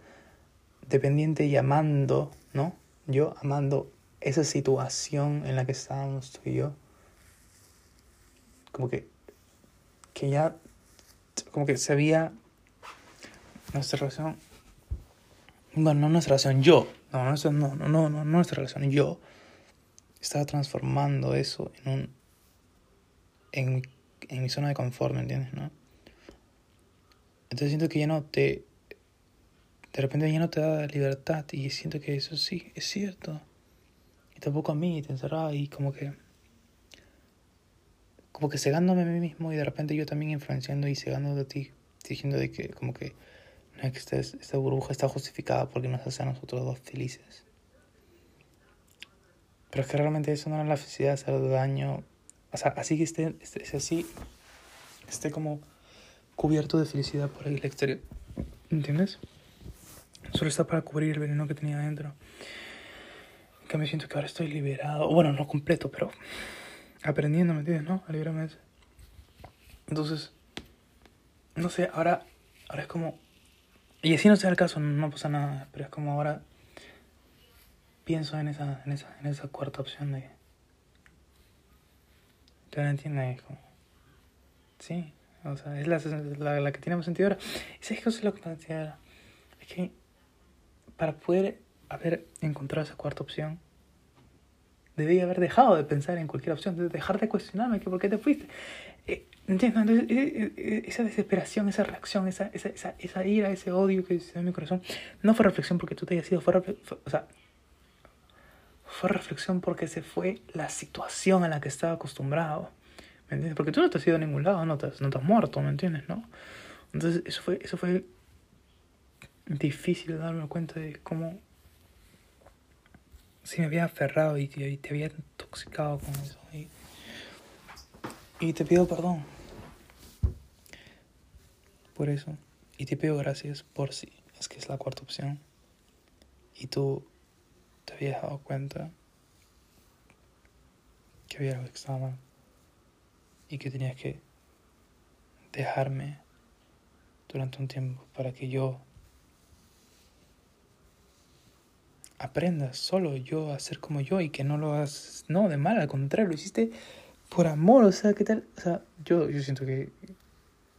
dependiente y amando, ¿no? Yo amando esa situación en la que estábamos tú y yo. Como que, que ya, como que se había nuestra relación, bueno, no nuestra relación, yo, no, nuestra- no, no, no, no, nuestra relación, yo, estaba transformando eso en un en, en mi zona de confort, ¿me entiendes? ¿no? Entonces siento que ya no te... De repente ya no te da libertad y siento que eso sí, es cierto. Y tampoco a mí, te encerraba y como que... Como que cegándome a mí mismo y de repente yo también influenciando y cegando a ti, diciendo de que como que no es que esta, esta burbuja está justificada porque nos hace a nosotros dos felices. Pero es que realmente eso no es la felicidad, hacer daño. O sea, así que esté, esté, así, esté como cubierto de felicidad por el exterior. ¿Entiendes? Solo está para cubrir el veneno que tenía adentro. En cambio siento que ahora estoy liberado. Bueno, no completo, pero aprendiendo, ¿me entiendes? ¿No? A liberarme de eso. Entonces, no sé, ahora, ahora es como... Y así no sea el caso, no pasa nada, pero es como ahora pienso en esa, en esa, en esa cuarta opción de... ¿Te lo entiendes? Como... Sí, o sea, es la, la, la que tiene más sentido ahora. ¿Y sabes qué es lo que me decía ahora? Es que para poder haber encontrado esa cuarta opción, debí haber dejado de pensar en cualquier opción, de dejar de cuestionarme que por qué te fuiste. Eh, ¿Entiendes? Entonces, eh, eh, esa desesperación, esa reacción, esa, esa, esa, esa ira, ese odio que se da en mi corazón, no fue reflexión porque tú te hayas ido, fue, fue- o sea, fue reflexión porque se fue la situación a la que estaba acostumbrado. ¿Me entiendes? Porque tú no te has ido a ningún lado, no te has, no te has muerto, ¿me entiendes? ¿No? Entonces, eso fue, eso fue difícil darme cuenta de cómo si me había aferrado y y te había intoxicado con eso. Y, y te pido perdón por eso. Y te pido gracias por si es que es la cuarta opción. Y tú te habías dado cuenta que había algo que estaba mal. Y que tenías que dejarme durante un tiempo para que yo aprenda solo yo a ser como yo y que no lo hagas, no, de mal, al contrario, lo hiciste por amor, o sea, ¿qué tal? O sea, yo, yo siento que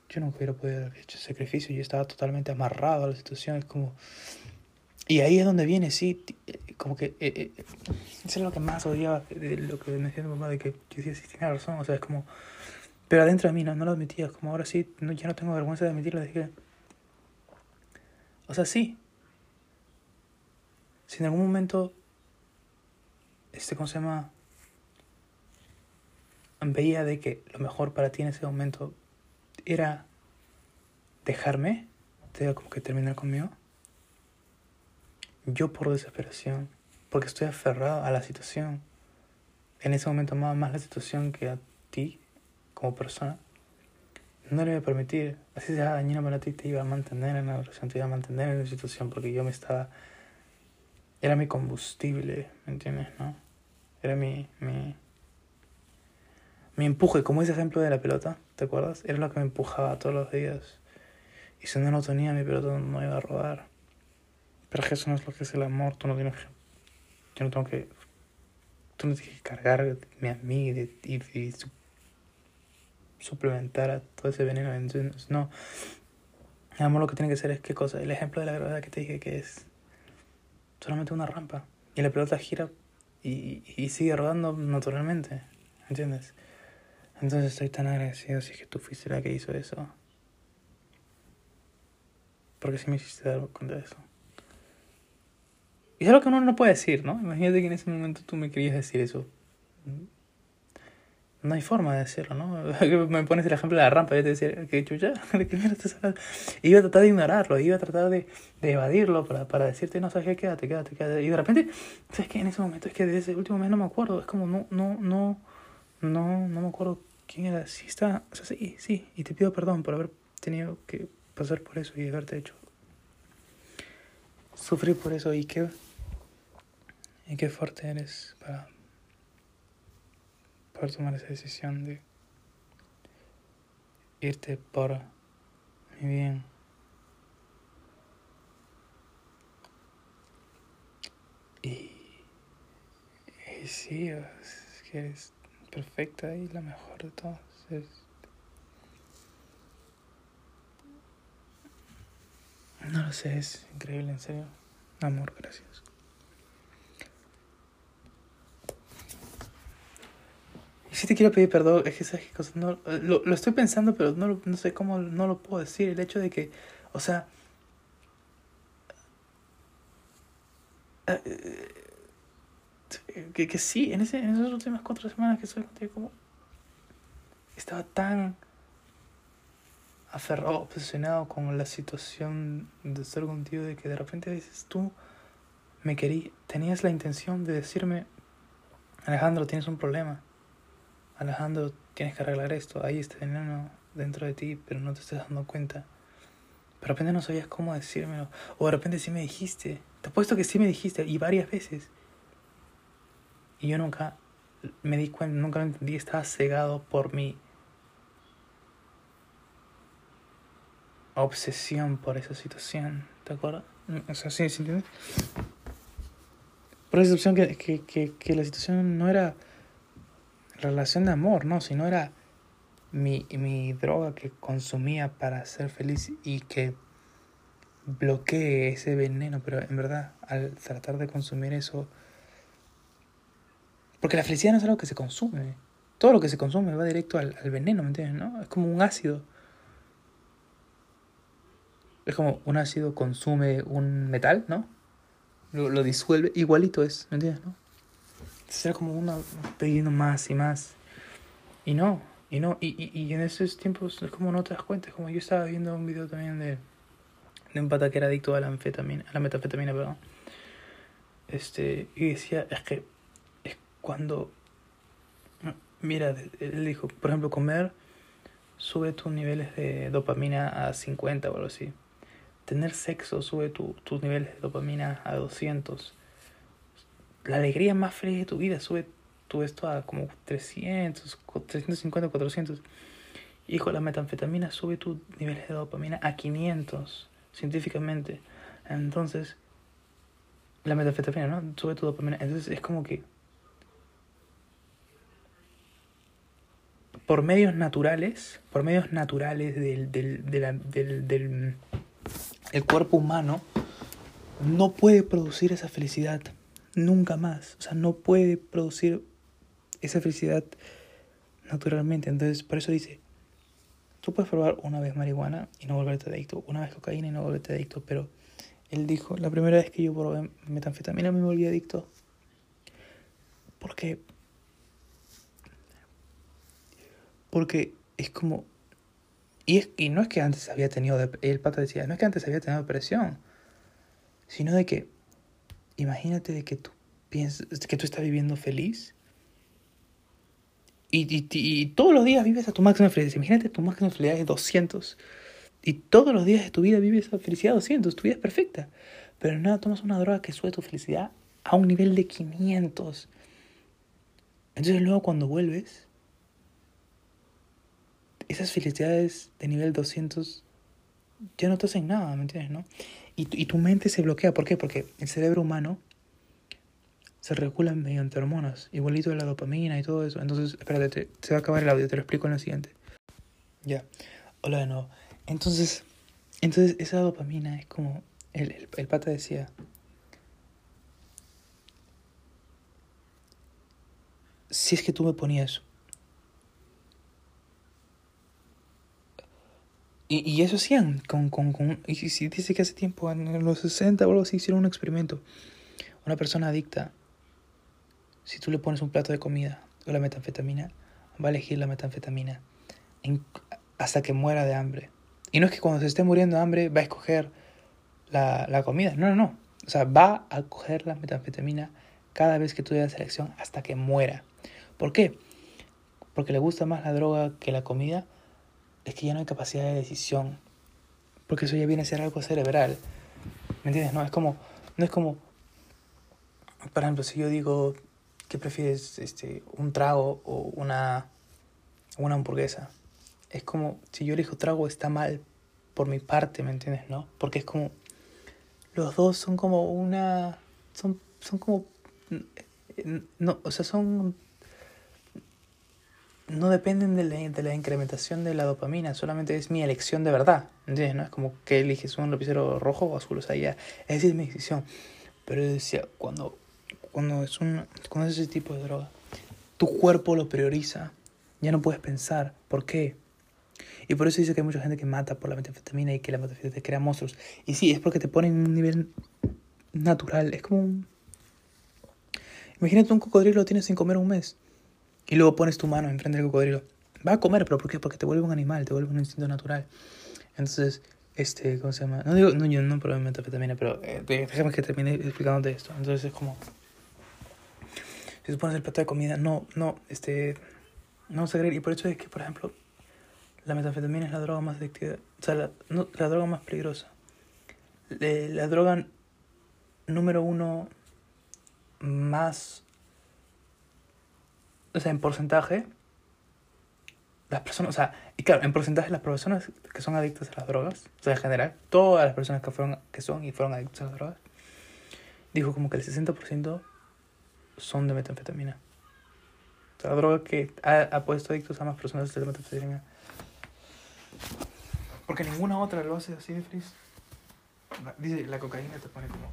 yo nunca hubiera podido haber hecho sacrificio, yo estaba totalmente amarrado a la situación, es como... Y ahí es donde viene, sí, eh, como que... Eh, eh, eso es lo que más odiaba de lo que me decía mi mamá, de que yo decía, sí, tiene razón, o sea, es como... Pero adentro de mí no, no lo admitía, como ahora sí, no, ya no tengo vergüenza de admitirlo, dije... O sea, sí, si en algún momento, este, ¿cómo se llama? Veía de que lo mejor para ti en ese momento era dejarme, te como que terminar conmigo. Yo por desesperación, porque estoy aferrado a la situación. En ese momento amaba más la situación que a ti como persona. No le iba a permitir, así sea dañino para ti, te iba a mantener en la relación, te iba a mantener en la situación, porque yo me estaba era mi combustible, ¿me entiendes? ¿No? Era mi, mi, mi empuje, como ese ejemplo de la pelota, ¿te acuerdas? Era lo que me empujaba todos los días. Y si no lo tenía, mi pelota no iba a rodar. Pero es eso no es lo que es el amor, tú no tienes que... Yo no tengo que... Tú no tienes que cargarme a mí y, y su- suplementar a todo ese veneno. Entonces, no. El amor lo que tiene que ser es qué cosa. El ejemplo de la gravedad que te dije que es solamente una rampa. Y la pelota gira y, y sigue rodando naturalmente. ¿Entiendes? Entonces estoy tan agradecido si es que tú fuiste la que hizo eso. Porque si me hiciste dar cuenta de eso. Y es algo que uno no puede decir, ¿no? Imagínate que en ese momento tú me querías decir eso. No hay forma de decirlo, ¿no? [laughs] Me pones el ejemplo de la rampa yo te decía, ¿qué chucha? [laughs] ¿De qué mierda? Y iba a tratar de ignorarlo, iba a tratar de, de evadirlo para, para decirte, no, ¿sabes qué? Quédate, quédate, quédate. Y de repente, ¿sabes qué? En ese momento, es que de ese último mes no me acuerdo, es como, no, no, no, no, no me acuerdo quién era. Sí está, o sea, sí, sí, y te pido perdón por haber tenido que pasar por eso y haberte hecho sufrir por eso y qué, y qué fuerte eres para poder tomar esa decisión de irte por mi bien. Y, y sí, que eres perfecta y la mejor de todas. Es- no lo sé, es increíble, en serio. Amor, gracias. Sí te quiero pedir perdón, es que sabes qué cosa, no, lo, lo estoy pensando, pero no, no sé cómo, no lo puedo decir. El hecho de que, o sea, eh, que, que sí, en, ese, en esas últimas cuatro semanas que estoy contigo, como estaba tan aferrado, obsesionado con la situación de estar contigo, de que de repente dices, tú me querías, tenías la intención de decirme, Alejandro, tienes un problema. Alejandro, tienes que arreglar esto. Hay este veneno dentro de ti, pero no te estás dando cuenta. Pero de repente no sabías cómo decírmelo. O de repente sí me dijiste. Te apuesto que sí me dijiste, y varias veces. Y yo nunca me di cuenta, nunca lo entendí. Estaba cegado por mi obsesión por esa situación. ¿Te acuerdas? O sea, sí, ¿sí entiendes? Por esa situación que, que, que, que la situación no era relación de amor, no, sino era mi, mi droga que consumía para ser feliz y que bloquee ese veneno, pero en verdad al tratar de consumir eso, porque la felicidad no es algo que se consume, todo lo que se consume va directo al, al veneno, ¿me entiendes? ¿no? Es como un ácido. Es como un ácido consume un metal, ¿no? Lo, lo disuelve, igualito es, ¿me entiendes? ¿no? Era como uno pidiendo más y más. Y no, y no, y, y, y en esos tiempos es como no te das cuenta. Como yo estaba viendo un video también de, de un pata que era adicto a la anfetamina, a la metafetamina, perdón. Este, y decía, es que es cuando. Mira, él dijo, por ejemplo, comer sube tus niveles de dopamina a 50 o algo así. Tener sexo sube tu, tus niveles de dopamina a 200 la alegría más feliz de tu vida sube tu esto a como 300, 350, 400. Hijo, la metanfetamina sube tus niveles de dopamina a 500 científicamente. Entonces, la metanfetamina, ¿no? Sube tu dopamina. Entonces es como que por medios naturales, por medios naturales del, del, del, del el cuerpo humano, no puede producir esa felicidad nunca más. O sea, no puede producir esa felicidad naturalmente. Entonces, por eso dice, tú puedes probar una vez marihuana y no volverte adicto, una vez cocaína y no volverte adicto, pero él dijo, la primera vez que yo probé metanfetamina me volví adicto. Porque porque es como y, es, y no es que antes había tenido el pata decía, no es que antes había tenido depresión, sino de que imagínate de que tú piensas que tú estás viviendo feliz y, todos los días vives a tu máxima felicidad. Imagínate tu máxima felicidad es 200 y todos los días de tu vida vives a felicidad 200, tu vida es perfecta. Pero nada, tomas una droga que sube tu felicidad a un nivel de 500. Entonces luego cuando vuelves, esas felicidades de nivel 200 ya no te hacen nada, ¿me entiendes? ¿no? Y, y tu mente se bloquea. ¿Por qué? Porque el cerebro humano se regula mediante hormonas, igualito de la dopamina y todo eso. Entonces, espérate, te- se va a acabar el audio, te lo explico en lo siguiente. Ya, hola de nuevo. Entonces, entonces esa dopamina es como, el, el, el pata decía, si es que tú me ponías Y, y eso hacían con, con, con y si dice que hace tiempo, en los 60 o algo así, hicieron un experimento. Una persona adicta, si tú le pones un plato de comida o la metanfetamina, va a elegir la metanfetamina hasta que muera de hambre. Y no es que cuando se esté muriendo de hambre va a escoger la, la comida, no, no, no. O sea, va a coger la metanfetamina cada vez que tú le das elección hasta que muera. ¿Por qué? Porque le gusta más la droga que la comida es que ya no hay capacidad de decisión. Porque eso ya viene a ser algo cerebral. ¿Me entiendes? No es como, no es como, por ejemplo, si yo digo que prefieres este, un trago o una, una hamburguesa. Es como, si yo elijo trago está mal por mi parte, ¿me entiendes? ¿No? Porque es como, los dos son como una, son, son como, no, o sea, son no dependen de la, de la incrementación de la dopamina, solamente es mi elección de verdad, ¿entiendes? No es como que eliges un lapicero rojo o azul, o sea, ya, esa es mi decisión. Pero decía, cuando, cuando, es un, cuando es ese tipo de droga, tu cuerpo lo prioriza. Ya no puedes pensar. ¿Por qué? Y por eso dice que hay mucha gente que mata por la metanfetamina y que la metanfetamina te crea monstruos. Y sí, es porque te pone en un nivel natural. Es como un... Imagínate un cocodrilo lo tienes sin comer un mes. Y luego pones tu mano enfrente del cocodrilo. Va a comer, pero ¿por qué? Porque te vuelve un animal, te vuelve un instinto natural. Entonces, este, ¿cómo se llama? No digo, no, yo no probé metanfetamina, pero eh, déjame que termine explicándote esto. Entonces es como... Si tú pones el plato de comida, no, no, este... No se agrega. Y por eso es que, por ejemplo, la metanfetamina es la droga más adictiva, o sea, la, no, la droga más peligrosa. La droga número uno más, o sea, en porcentaje, las personas, o sea, y claro, en porcentaje las personas que son adictas a las drogas, o sea, en general, todas las personas que, fueron, que son y fueron adictas a las drogas, dijo como que el 60% son de metanfetamina. O sea, la droga que ha, ha puesto adictos a más personas es la metanfetamina. Porque ninguna otra lo hace así de feliz. Dice, la cocaína te pone como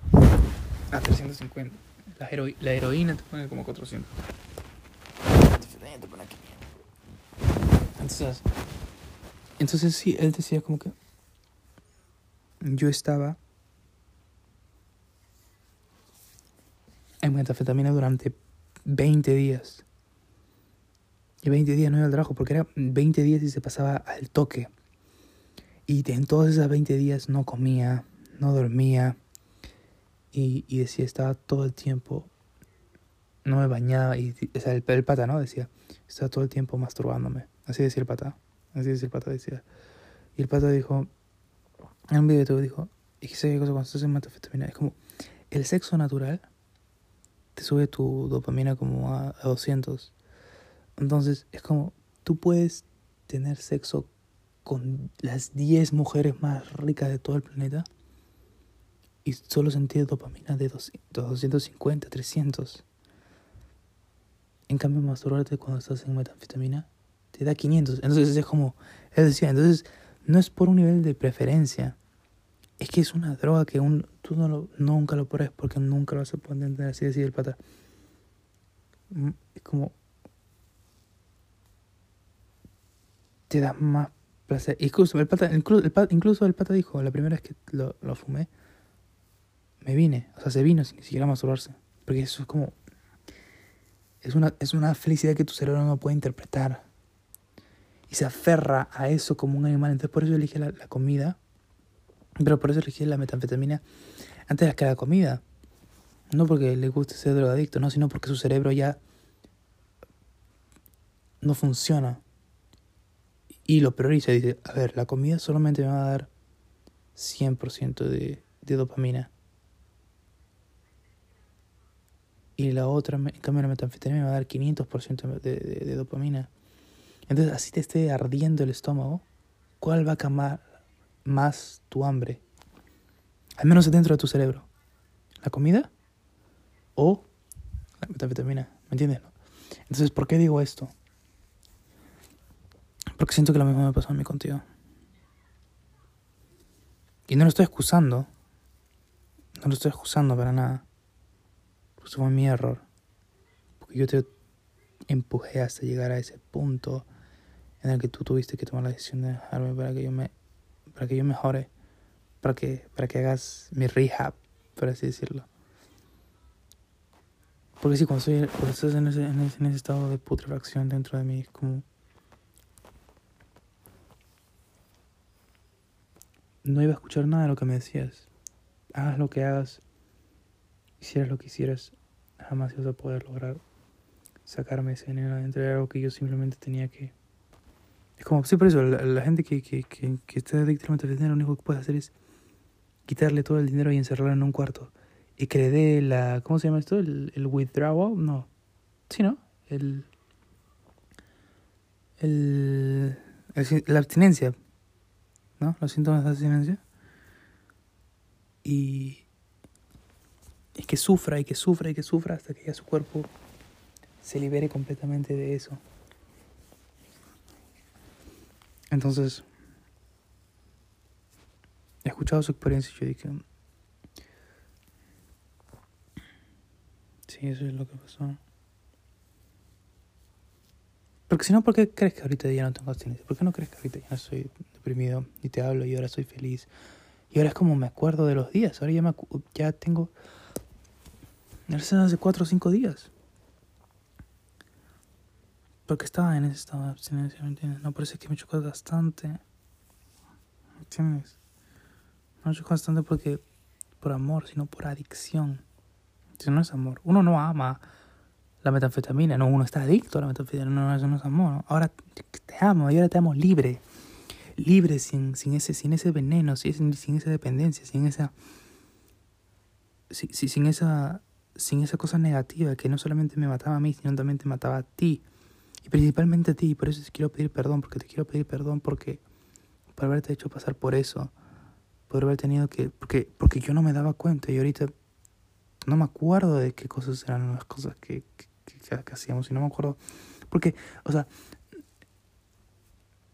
a 350. La, heroi- la heroína te pone como 400. La metanfetamina te pone a 500. Entonces, entonces sí, él decía como que yo estaba en metanfetamina durante 20 días. Y 20 días no iba al trabajo porque era 20 días y se pasaba al toque. Y en todos esos 20 días no comía, no dormía. Y, y decía, estaba todo el tiempo, no me bañaba. Y, o sea, el, el pata, ¿no? Decía, estaba todo el tiempo masturbándome. Así decía el pata. Así decía el pata, decía. Y el pata dijo, en un video de dijo, y que sé qué cosa cuando estás en metanfetamina. Es como, el sexo natural te sube tu dopamina como a, a 200. Entonces, es como, tú puedes tener sexo con las 10 mujeres más ricas de todo el planeta y solo sentir dopamina de 200, 250, 300. En cambio, masturbarte cuando estás en metanfetamina te da 500. Entonces, es como, él decía, entonces, no es por un nivel de preferencia. Es que es una droga que un, tú no lo, nunca lo pruebes porque nunca lo vas a poder entender. Así decía el pata. Mm, Es como, te da más placer. Incluso el pata, incluso el pata, incluso el pata dijo, la primera vez que lo, lo fumé, me vine. O sea, se vino sin ni siquiera masturbarse. Porque eso es como... Es una, es una felicidad que tu cerebro no puede interpretar. Y se aferra a eso como un animal. Entonces por eso elige la, la comida. Pero por eso elige la metanfetamina antes que la comida. No porque le guste ser drogadicto, no, sino porque su cerebro ya no funciona y lo prioriza. Dice, a ver, la comida solamente me va a dar 100% de, de dopamina. Y la otra, en cambio, la metanfetamina me va a dar 500% de, de, de dopamina. Entonces, así te esté ardiendo el estómago, ¿cuál va a calmar más tu hambre? Al menos dentro de tu cerebro. ¿La comida? ¿O la metanfetamina? ¿Me entiendes? Entonces, ¿por qué digo esto? Porque siento que lo mismo me pasó a mí contigo. Y no lo estoy excusando. No lo estoy excusando para nada. Pues fue mi error. Porque yo te empujé hasta llegar a ese punto en el que tú tuviste que tomar la decisión de dejarme para que yo me para que yo mejore, para que para que hagas mi rehab, por así decirlo. Porque sí, cuando, estoy, cuando estás en ese, en, ese, en ese estado de putrefacción dentro de mí, es como no iba a escuchar nada de lo que me decías. Hagas lo que hagas, hicieras lo que hicieras, jamás ibas a poder lograr sacarme ese veneno adentro. Era algo que yo simplemente tenía que... Es como, sí, por eso, la, gente que, que, que, que está adicta a la metanfetamina, lo único que puede hacer es quitarle todo el dinero y encerrarlo en un cuarto. Y que le dé la... ¿Cómo se llama esto? El, el withdrawal. No. Sí, ¿no? El... El... el- la abstinencia. ¿no? Los síntomas de abstinencia. Y, y que sufra, y que sufra, y que sufra hasta que ya su cuerpo se libere completamente de eso. Entonces, he escuchado su experiencia y yo dije, sí, eso es lo que pasó. Porque si no, ¿por qué crees que ahorita ya no tengo abstinencia? ¿Por qué no crees que ahorita ya no soy deprimido y te hablo y ahora soy feliz? Y ahora es como me acuerdo de los días. Ahora ya, me ya tengo... Eso hace cuatro o cinco días. Porque estaba en ese estado de abstinencia, ¿me entiendes? No, por eso es que me chocó bastante. ¿Me entiendes? No me chocó bastante porque... Por amor, sino por adicción. Eso no es amor. Uno no ama la metanfetamina, no, uno está adicto a la metanfetamina, no, eso no es amor. ¿no? Ahora te amo y ahora te amo libre, libre sin, sin, ese, sin ese veneno, sin, sin esa dependencia, sin esa, si- si- sin esa, sin esa cosa negativa que no solamente me mataba a mí, sino también te mataba a ti. Y principalmente a ti, y por eso te quiero pedir perdón, porque te quiero pedir perdón porque por haberte hecho pasar por eso, por haber tenido que, porque, porque yo no me daba cuenta y ahorita no me acuerdo de qué cosas eran las cosas que, que, hacíamos y no me acuerdo. Porque, o sea,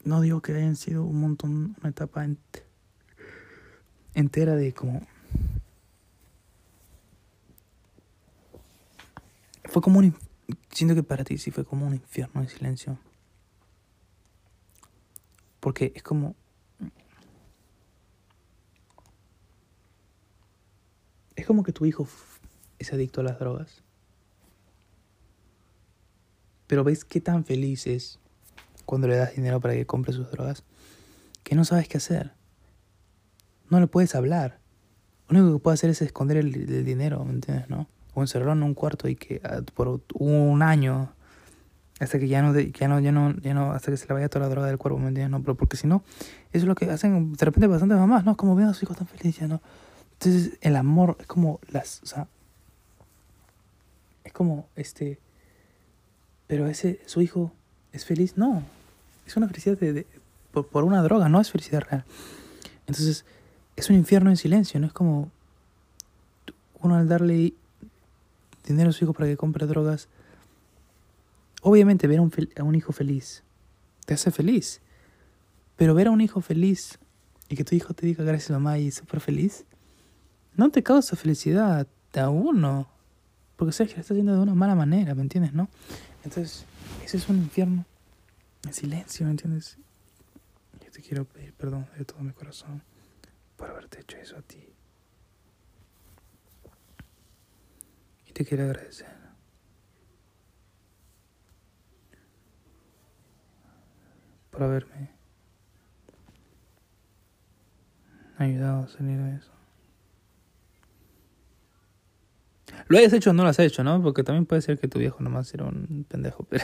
no digo que hayan sido un montón, una etapa ent- entera de como... Fue como un... Siento que para ti sí fue como un infierno en silencio. Porque es como... Es como que tu hijo es adicto a las drogas. Pero ves qué tan feliz es cuando le das dinero para que compre sus drogas, que no sabes qué hacer. No le puedes hablar. Lo único que puede hacer es esconder el, el dinero, ¿me entiendes? ¿No? O encerrarlo en un cuarto y que ah, por un año hasta que ya no, ya no, ya no, ya no, hasta que se le vaya toda la droga del cuerpo, ¿me entiendes? No, pero porque si no, eso es lo que hacen de repente bastantes mamás, ¿no? Como ven a sus hijos tan felices, ¿no? Entonces, el amor es como las, o sea, es como, este, pero ese, su hijo es feliz, no, es una felicidad de- por, por una droga, no es felicidad real. Entonces, es un infierno en silencio, no es como uno al darle dinero a su hijo para que compre drogas, obviamente ver a un, a un hijo feliz te hace feliz, pero ver a un hijo feliz y que tu hijo te diga gracias mamá y súper feliz, no te causa felicidad a uno. Porque sabes que lo está haciendo de una mala manera, ¿me entiendes? ¿No? Entonces, ese es un infierno en silencio, ¿me entiendes? Yo te quiero pedir perdón de todo mi corazón por haberte hecho eso a ti. Y te quiero agradecer. Por haberme ayudado a salir de eso. Lo hayas hecho o no lo has hecho, ¿no? Porque también puede ser que tu viejo nomás era un pendejo, [laughs] pero,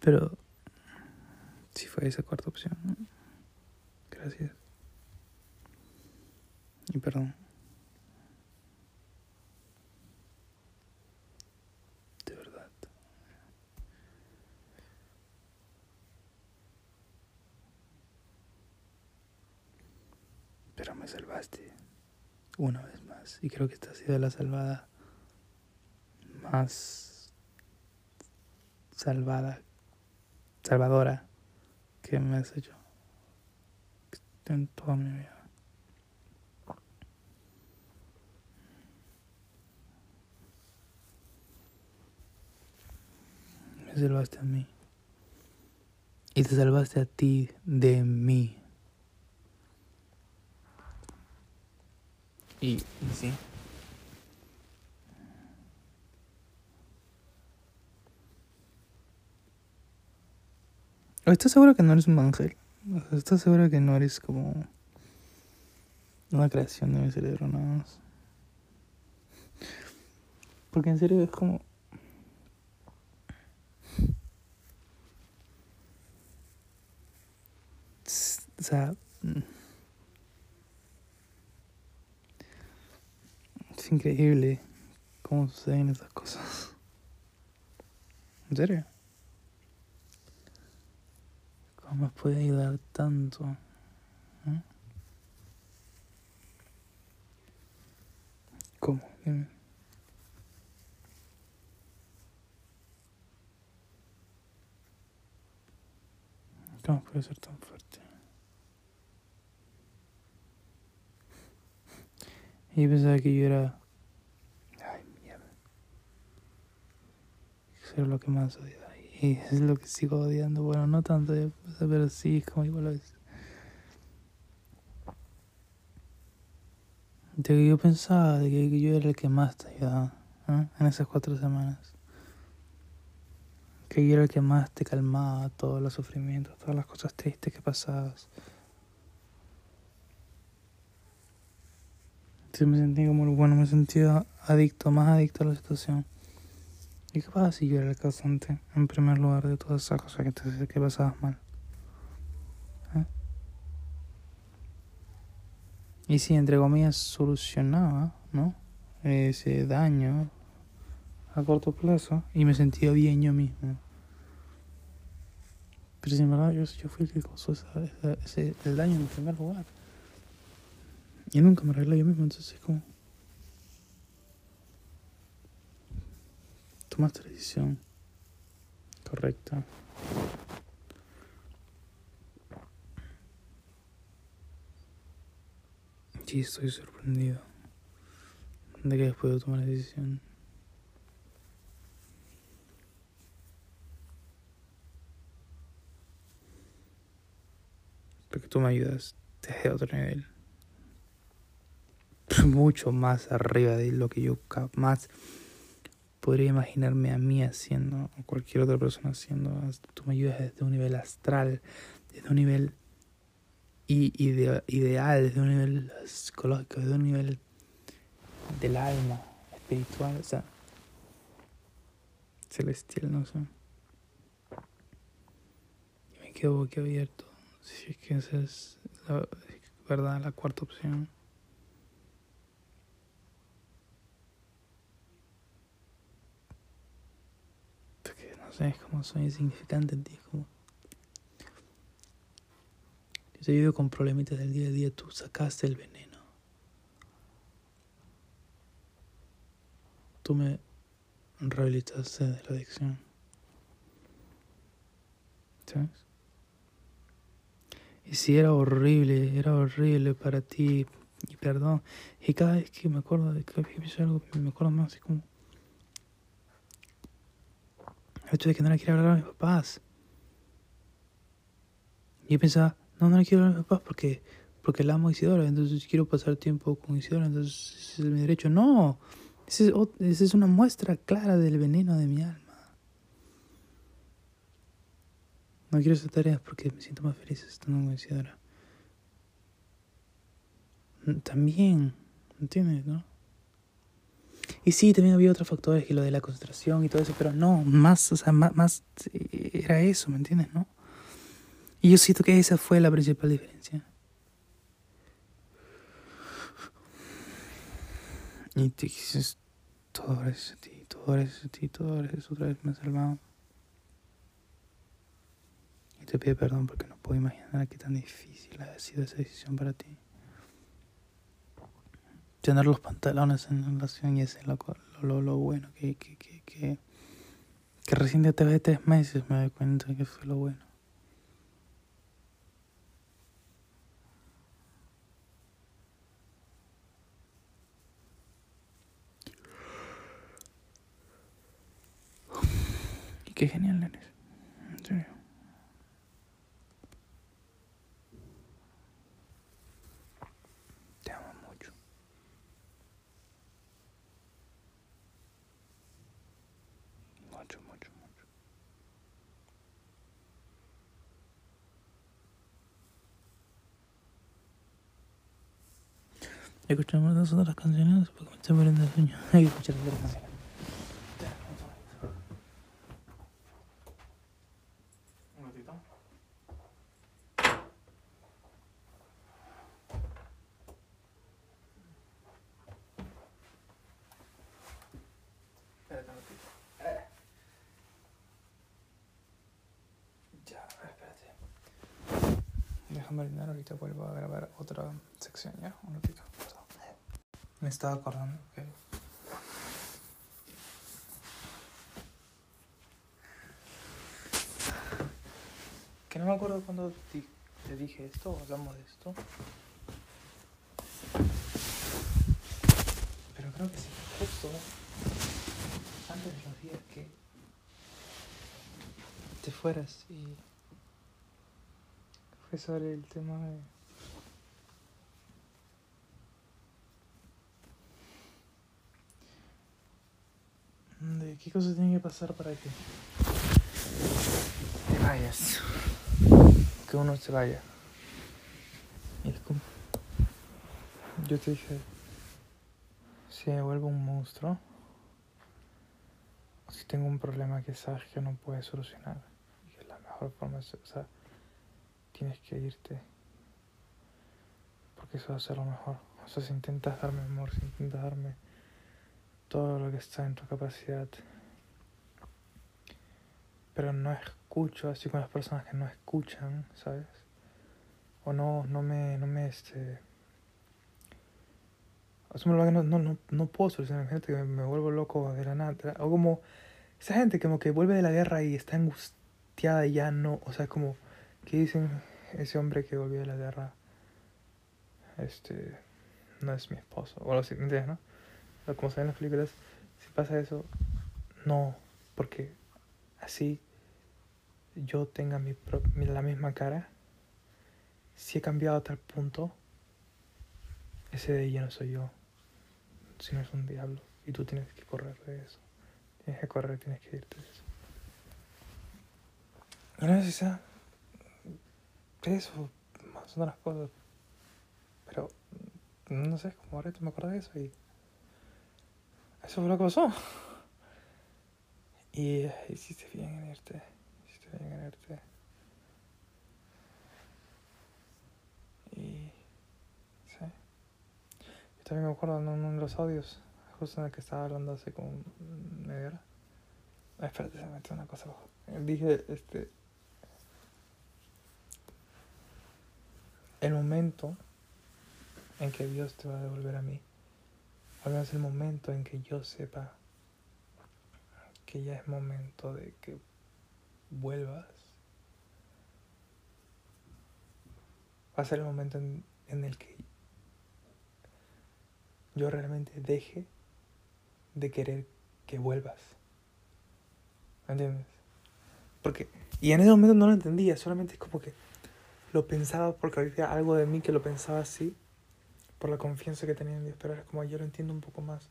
pero sí fue esa cuarta opción. Gracias. Y perdón. De verdad. Pero me salvaste una vez más. Y creo que esta ha sido la salvada más salvada, salvadora que me has hecho en toda mi vida. Me salvaste a mí. Y te salvaste a ti de mí. Y, y sí. ¿Estás seguro que no eres un ángel? ¿Estás seguro que no eres como una creación de mi cerebro nada más? Porque en serio es como... O sea... Es increíble cómo suceden esas cosas. ¿En serio? ¿Cómo puede ayudar tanto? ¿Eh? ¿Cómo? Dime. ¿Cómo puede ser tan fuerte? Y yo pensaba que yo era... Ay, mierda. Eso era lo que más odiaba. Y es lo que sigo odiando. Bueno, no tanto, ya, pero sí, es como igual a veces. De que yo pensaba de que yo era el que más te ayudaba ¿eh? en esas cuatro semanas. Que yo era el que más te calmaba todos los sufrimientos, todas las cosas tristes que pasabas. Sí, me sentí como, bueno, me sentía adicto, más adicto a la situación. ¿Y qué pasa si yo era el causante, en primer lugar, de todas esas cosas que, te, que pasabas mal? ¿Eh? Y si, entre comillas, solucionaba, ¿no? Ese daño a corto plazo y me sentía bien yo mismo. Pero sin embargo, yo, yo fui el que causó ese, el daño en primer lugar. Y nunca me arreglé yo mismo, entonces es como... Tomaste la decisión correcta. Sí, estoy sorprendido de que después de tomar la decisión. Porque tú me ayudas desde otro nivel. Mucho más arriba de lo que yo jamás podría imaginarme a mí haciendo o cualquier otra persona haciendo. Tú me ayudas desde un nivel astral, desde un nivel ideal, desde un nivel psicológico, desde un nivel del alma, espiritual, o sea, celestial, no sé. Y me quedo boquiabierto. Si es que esa es la verdad, la cuarta opción. Porque no sé, es como soy insignificante en ti, como. Yo te ayudo con problemitas del día a día, tú sacaste el veneno. Tú me rehabilitaste de la adicción. ¿Sabes? Y si era horrible, era horrible para ti, y perdón. Y cada vez que me acuerdo de que algo, me acuerdo más así como. El hecho de que no le quiero hablar a mis papás. Y yo pensaba, no, no le quiero hablar a mis papás porque, porque la amo a Isidora, entonces quiero pasar tiempo con Isidora, entonces ese es mi derecho. No, esa es, esa es una muestra clara del veneno de mi alma. No quiero hacer tareas porque me siento más feliz estando con Isidora. Mm, También, ¿entiendes, no? Y sí, también había otros factores que lo de la concentración y todo eso, pero no, más, o sea, más, más eh, era eso, ¿me entiendes, no? Y yo siento que esa fue la principal diferencia. Y te dices, todo gracias a ti, todo gracias a ti, todo gracias otra vez me has salvado. Y te pido perdón porque no puedo imaginar qué tan difícil ha sido esa decisión para ti. Tener los pantalones en la relación y ese es lo, lo, lo bueno que, que, que, que, recién de tres meses me doy cuenta que fue lo bueno. Y qué genial eres. En serio. Te amo mucho. Mucho, mucho, mucho. Escuchamos las otras canciones porque me estoy muriendo de sueño. [laughs] Hay que escuchar las otras canciones. Déjame orinar, ahorita vuelvo a grabar otra sección, ¿ya? Un ratito. Me estaba acordando que... Que no me acuerdo cuando te dije esto, o hablamos de esto. Pero creo que sí, justo antes de los días que fueras y fue sobre el tema de de qué cosas tienen que pasar para que te vayas que uno se vaya y es como yo te dije si me vuelvo un monstruo si tengo un problema que sabes que no puedes solucionar que la mejor forma es o sea tienes que irte porque eso va a ser lo mejor o sea si intentas darme amor si intentas darme todo lo que está en tu capacidad. Pero no escucho así con las personas que no escuchan, ¿sabes? O no, no me, no me, este... O sea, no, no, no, puedo solucionar, gente que me, vuelvo loco de la nada. O como esa gente como que vuelve de la guerra y está angustiada y ya no, o sea, como que dicen ese hombre que volvió de la guerra, este, no es mi esposo, o ¿me entiendes, no? como se ve en las películas, si pasa eso, no, porque así yo tenga mi, la misma cara, si he cambiado a tal punto, ese de no soy yo, sino es un diablo, y tú tienes que correr de eso, tienes que correr, tienes que irte de eso. Y no si sea eso, son las cosas, pero no sé, como ahorita me acuerdo de eso y eso fue lo que pasó. [laughs] Y eh, hiciste bien en irte. Y. Sí. También me acuerdo en uno de los audios, justo en el que estaba hablando hace como media hora. Ah, espérate, se me metió una cosa abajo. Dije, este. El momento en que Dios te va a devolver a mí. Al menos el momento en que yo sepa que ya es momento de que vuelvas. Va a ser el momento en, en el que yo realmente deje de querer que vuelvas. ¿Me entiendes? Porque, y en ese momento no lo entendía, solamente es como que lo pensaba porque había algo de mí que lo pensaba así por la confianza que tenía en Dios, pero ahora como yo lo entiendo un poco más.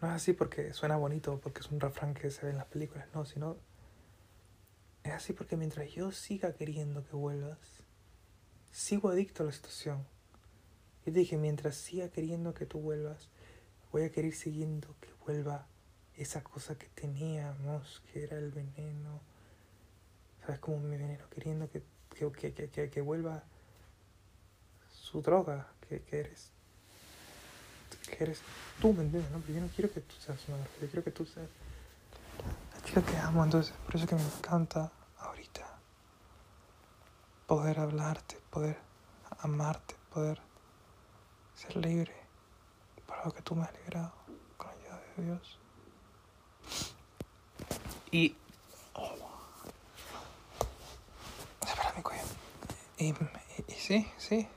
No es así porque suena bonito, porque es un refrán que se ve en las películas, no, sino es así porque mientras yo siga queriendo que vuelvas, sigo adicto a la situación. Yo te dije, mientras siga queriendo que tú vuelvas, voy a querer siguiendo que vuelva esa cosa que teníamos, que era el veneno. ¿Sabes? Como mi veneno, queriendo que que, que, que, que, que vuelva su droga, que, que eres que eres tú, ¿me entiendes? No? Pero yo no quiero que tú seas una droga, yo quiero que tú seas la chica que amo, entonces por eso que me encanta ahorita poder hablarte, poder amarte, poder ser libre para lo que tú me has liberado con la ayuda de Dios. Y Espera mi cuello. Y, y, y sí, sí.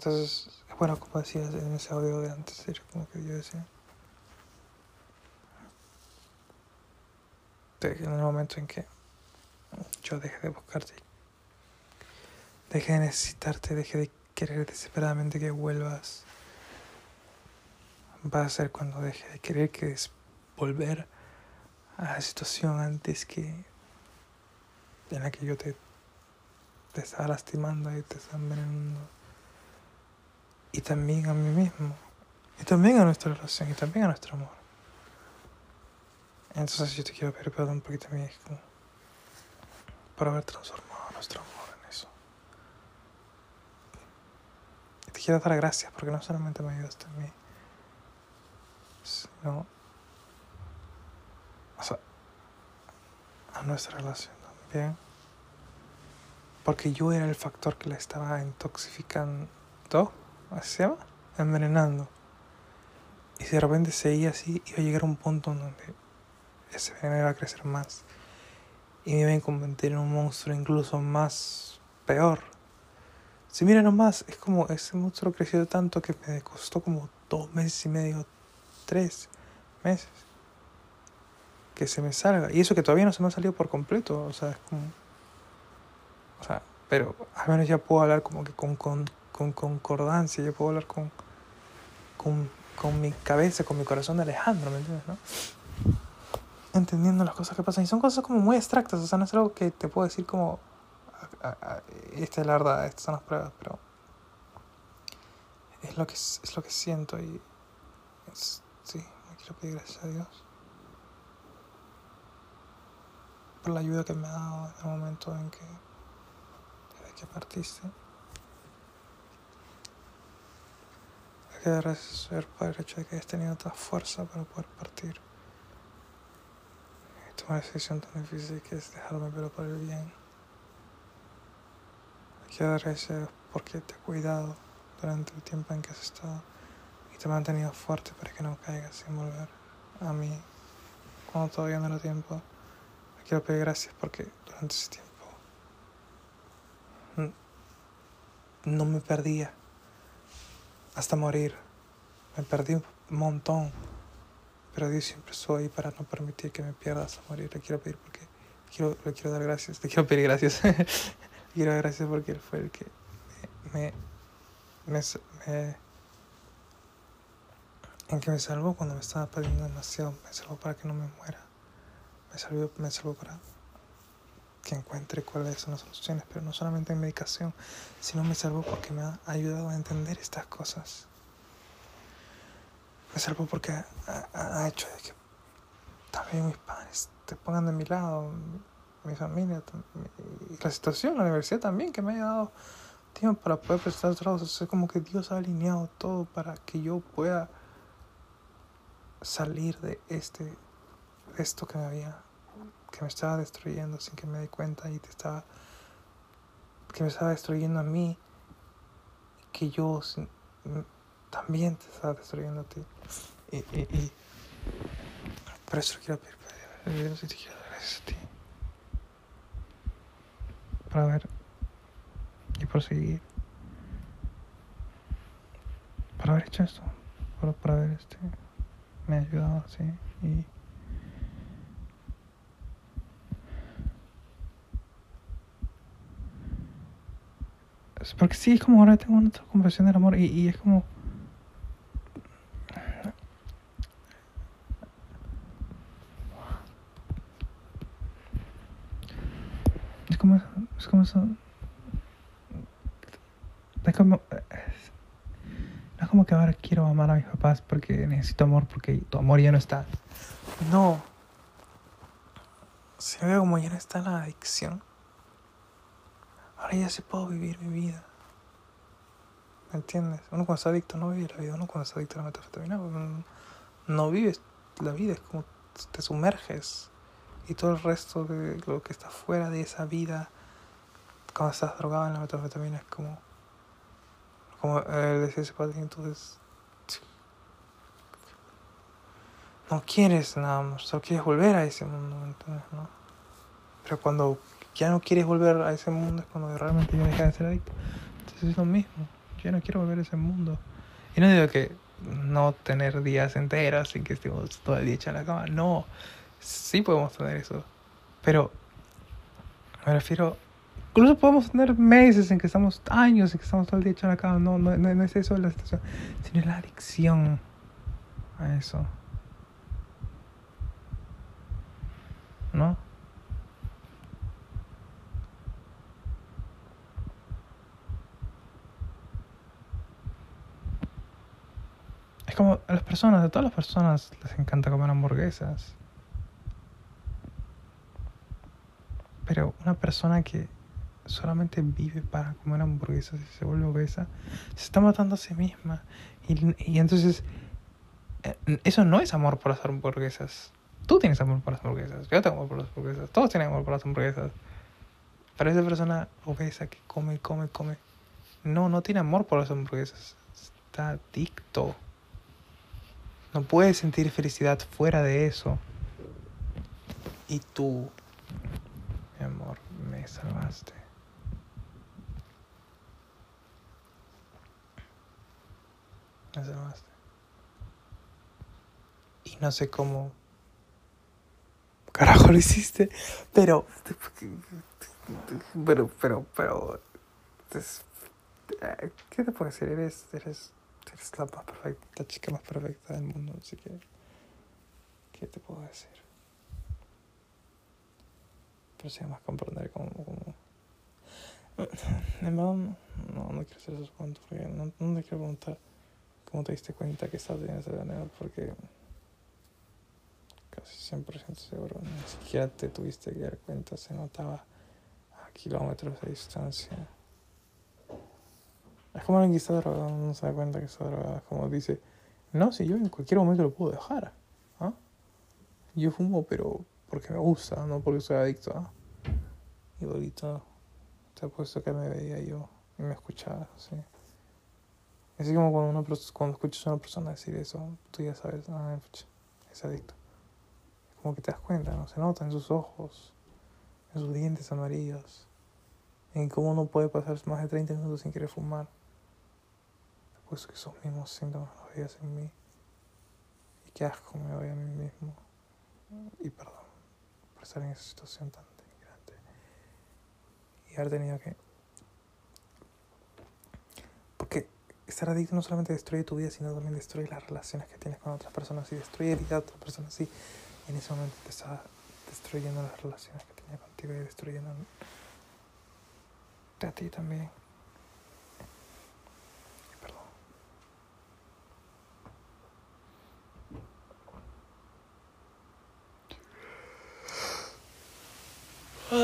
Entonces, bueno, como decías en ese audio de antes, era como que yo decía. en el momento en que yo dejé de buscarte, dejé de necesitarte, dejé de querer desesperadamente que vuelvas, va a ser cuando deje de querer que es volver a la situación antes que en la que yo te, te estaba lastimando y te estaba envenenando. Y también a mí mismo. Y también a nuestra relación. Y también a nuestro amor. Entonces yo te quiero pedir perdón porque también es como por haber transformado nuestro amor en eso. Y te quiero dar gracias porque no solamente me ayudaste a mí, sino o sea, a nuestra relación también. Porque yo era el factor que la estaba intoxicando, ¿así se llama? Envenenando. Y si de repente seguía así, iba a llegar a un punto en donde ese veneno iba a crecer más. Y me iba a convertir en un monstruo incluso más peor. Si mira nomás, es como ese monstruo creció tanto que me costó como dos meses y medio tres meses. Que se me salga. Y eso que todavía no se me ha salido por completo. O sea, es como... O sea, pero al menos ya puedo hablar como que con, con concordancia. Ya puedo hablar con, con, con mi cabeza, con mi corazón de Alejandro, ¿me entiendes? No? Entendiendo las cosas que pasan. Y son cosas como muy abstractas. O sea, no es algo que te puedo decir como... "Ah, ah, ah, Esta es la verdad, estas son las pruebas, pero es lo que es lo que siento y sí, me quiero pedir gracias a Dios por la ayuda que me ha dado en el momento en que desde que partiste. Que Señor por el hecho de que hayas tenido tanta fuerza para poder partir y tomar decisión tan difícil que es dejarme pero por el bien. Hay que dar gracias a Dios porque te ha cuidado durante el tiempo en que has estado y te ha mantenido fuerte para que no caigas sin volver a mí cuando todavía no era tiempo. Quiero pedir gracias porque durante ese tiempo no me perdía hasta morir. Me perdí un montón, pero Dios siempre estuvo ahí para no permitir que me pierda hasta morir. Le quiero pedir porque quiero, le quiero dar gracias, le quiero pedir gracias. le [laughs] quiero dar gracias porque Él fue el que me, me, me, en que me salvó cuando me estaba perdiendo demasiado, me salvó para que no me muera, me salvó, me salvó para que encuentre cuáles son las soluciones, pero no solamente en medicación, sino me salvó porque me ha ayudado a entender estas cosas. Me salvó porque ha, hecho de que también mis padres te pongan de mi lado, mi familia, la situación, la universidad también, que me haya dado tiempo para poder prestar trabajos. Es como que Dios ha alineado todo para que yo pueda salir de este de esto que me había que me estaba destruyendo sin que me dé cuenta y te estaba que me estaba destruyendo a mí y que yo sin- m- también te estaba destruyendo a ti. Y, y, y por eso quiero pedir perdón y te quiero dar a ti. Por haber y por seguir. Por haber hecho esto por, por haber este me ayudado así y porque sí es como ahora tengo una otra conversión del amor y, y es como es como es como eso. Es como no es como que ahora quiero amar a mis papás porque necesito amor porque tu amor ya no está. No. Se ve como ya no está la adicción ahora ya sí puedo vivir mi vida ¿me entiendes? uno cuando está adicto no vive la vida uno cuando está adicto a la metanfetamina no, no vives la vida es como te sumerges y todo el resto de lo que está fuera de esa vida cuando estás drogado en la metanfetamina es como como eh, decía ese padre entonces no quieres nada más solo quieres volver a ese mundo. ¿no? pero cuando ya no quieres volver a ese mundo es cuando realmente ya dejas de ser adicto. Entonces es lo mismo yo no quiero volver a ese mundo. Y no digo que no tener días enteros sin que estemos todo el día en la cama no sí podemos tener eso pero me refiero incluso podemos tener meses en que estamos años en que estamos todo el día en la cama no, no, no, es eso la situación sino la adicción a eso. ¿no? Es como a las personas, a todas las personas les encanta comer hamburguesas. Pero una persona que solamente vive para comer hamburguesas y se vuelve obesa, se está matando a sí misma. Y, y entonces, eh, eso no es amor por las hamburguesas. Tú tienes amor por las hamburguesas, yo tengo amor por las hamburguesas, todos tienen amor por las hamburguesas. Pero esa persona obesa que come, come, come, no, no tiene amor por las hamburguesas. Está adicto. No puedes sentir felicidad fuera de eso. Y tú, mi amor, me salvaste. Me salvaste. Y no sé cómo. Carajo lo hiciste. Pero. Pero, pero, pero. ¿Qué te puedo decir? Eres, eres, eres la más perfecta, la chica más perfecta del mundo. Así que. ¿Qué te puedo decir? Pero sí, más comprender cómo. cómo... En verdad, no, no, quiero hacer esos puntos porque no, no te quiero preguntar cómo te diste cuenta que estabas teniendo ese veneno porque casi 100% seguro ni siquiera te tuviste que dar cuenta, se notaba a kilómetros de distancia. Es como alguien que está drogado, no se da cuenta que está drogado, es como dice, no, si yo en cualquier momento lo puedo dejar, ¿ah? Yo fumo, pero porque me gusta, no porque soy adicto, ¿ah? Igualito, te apuesto que me veía yo y me escuchaba, sí. Así como cuando, pers- cuando escuchas a una persona decir eso, tú ya sabes, ah, es adicto. Como que te das cuenta, ¿no? Se nota en sus ojos, en sus dientes amarillos, en cómo no puede pasar más de 30 minutos sin querer fumar. Te apuesto que esos mismos síntomas los veías en mí. Y qué asco me doy a mí mismo. Y perdón por estar en esa situación tan denigrante. Y haber tenido que... Porque estar adicto no solamente destruye tu vida, sino también destruye las relaciones que tienes con otras personas y destruye la vida de otras personas. Y en ese momento te estaba destruyendo las relaciones que tenía contigo y destruyendo a ti también. Y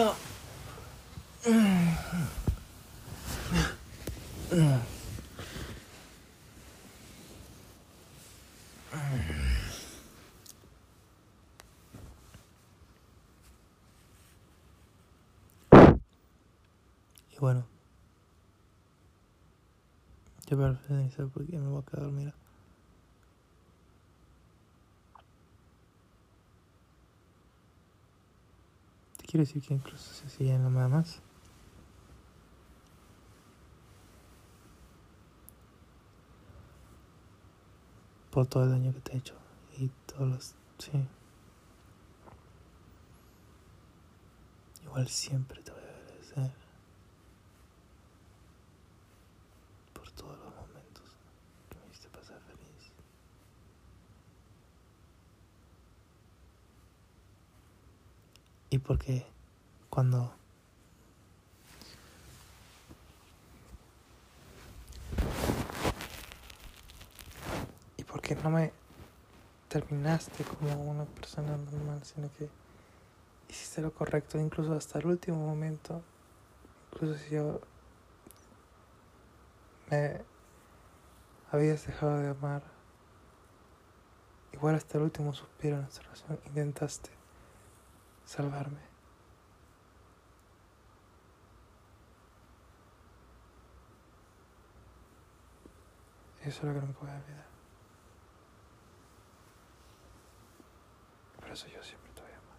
bueno. Yo para finalizar porque me voy a quedar dormida. Te quiero decir que incluso si hacía nada más. Por todo el daño que te he hecho. Y todos los. Sí. Igual siempre te voy a agradecer. por todos los momentos que me hiciste pasar feliz. Y porque cuando Y porque no me terminaste como una persona normal, sino que hiciste lo correcto, incluso hasta el último momento. Incluso si yo me habías dejado de amar, igual hasta el último suspiro de nuestra relación intentaste salvarme. Eso es lo que no me puedo olvidar. Por eso yo siempre te voy a amar.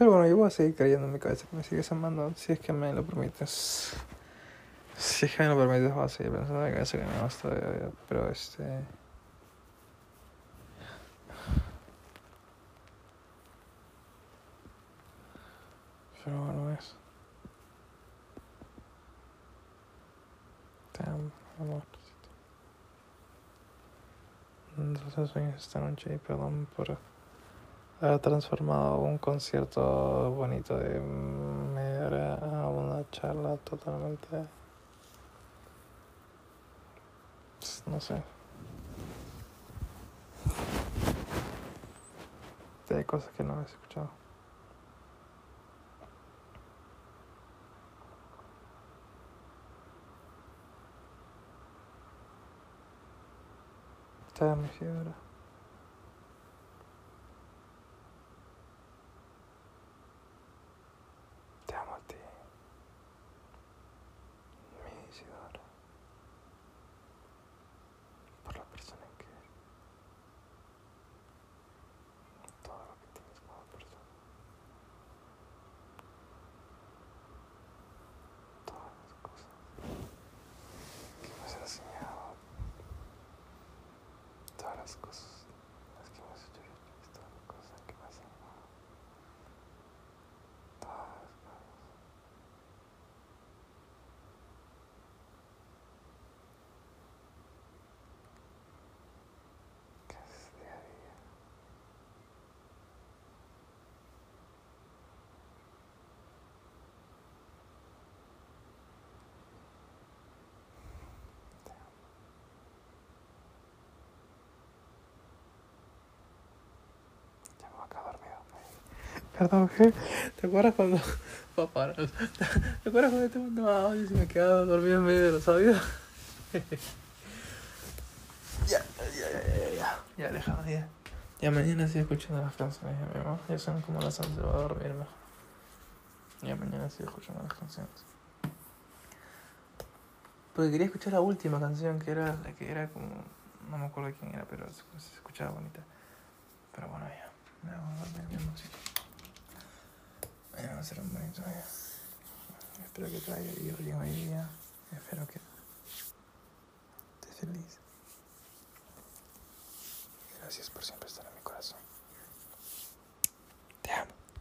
Pero bueno, yo voy a seguir creyendo en mi cabeza que me sigues amando, si es que me lo permites. Si es que me lo permites, voy a seguir pensando en mi cabeza que me amas todavía. Pero este. Pero bueno, eso. Te amo, amor. Entonces esta noche y perdón por haber transformado un concierto bonito de media a una charla totalmente... pues, no sé. Hay cosas que no habéis escuchado. Te amo, Isidora. Te amo a ti. Mi Isidora. Por la persona en que eres. Todo lo que tienes como persona. Ricardo G. ¿Te acuerdas cuando... [laughs] Papá, ¿Te acuerdas cuando te mandaba audios y me quedaba dormido en medio de los audios? [laughs] ya, ya, ya, ya, ya. Ya, alejado, ya. Ya mañana sigo escuchando las canciones, ya, mi amor. Ya son como las 11, voy a dormirme. Ya mañana sigo escuchando las canciones. Porque quería escuchar la última canción, que era la que era como... No me acuerdo quién era, pero se, se escuchaba bonita. Pero bueno, ya. Me voy a dormir, mi amorcito. Mañana va a ser un bonito día. Espero que te haya ido bien hoy día. Espero que estés feliz. Gracias por siempre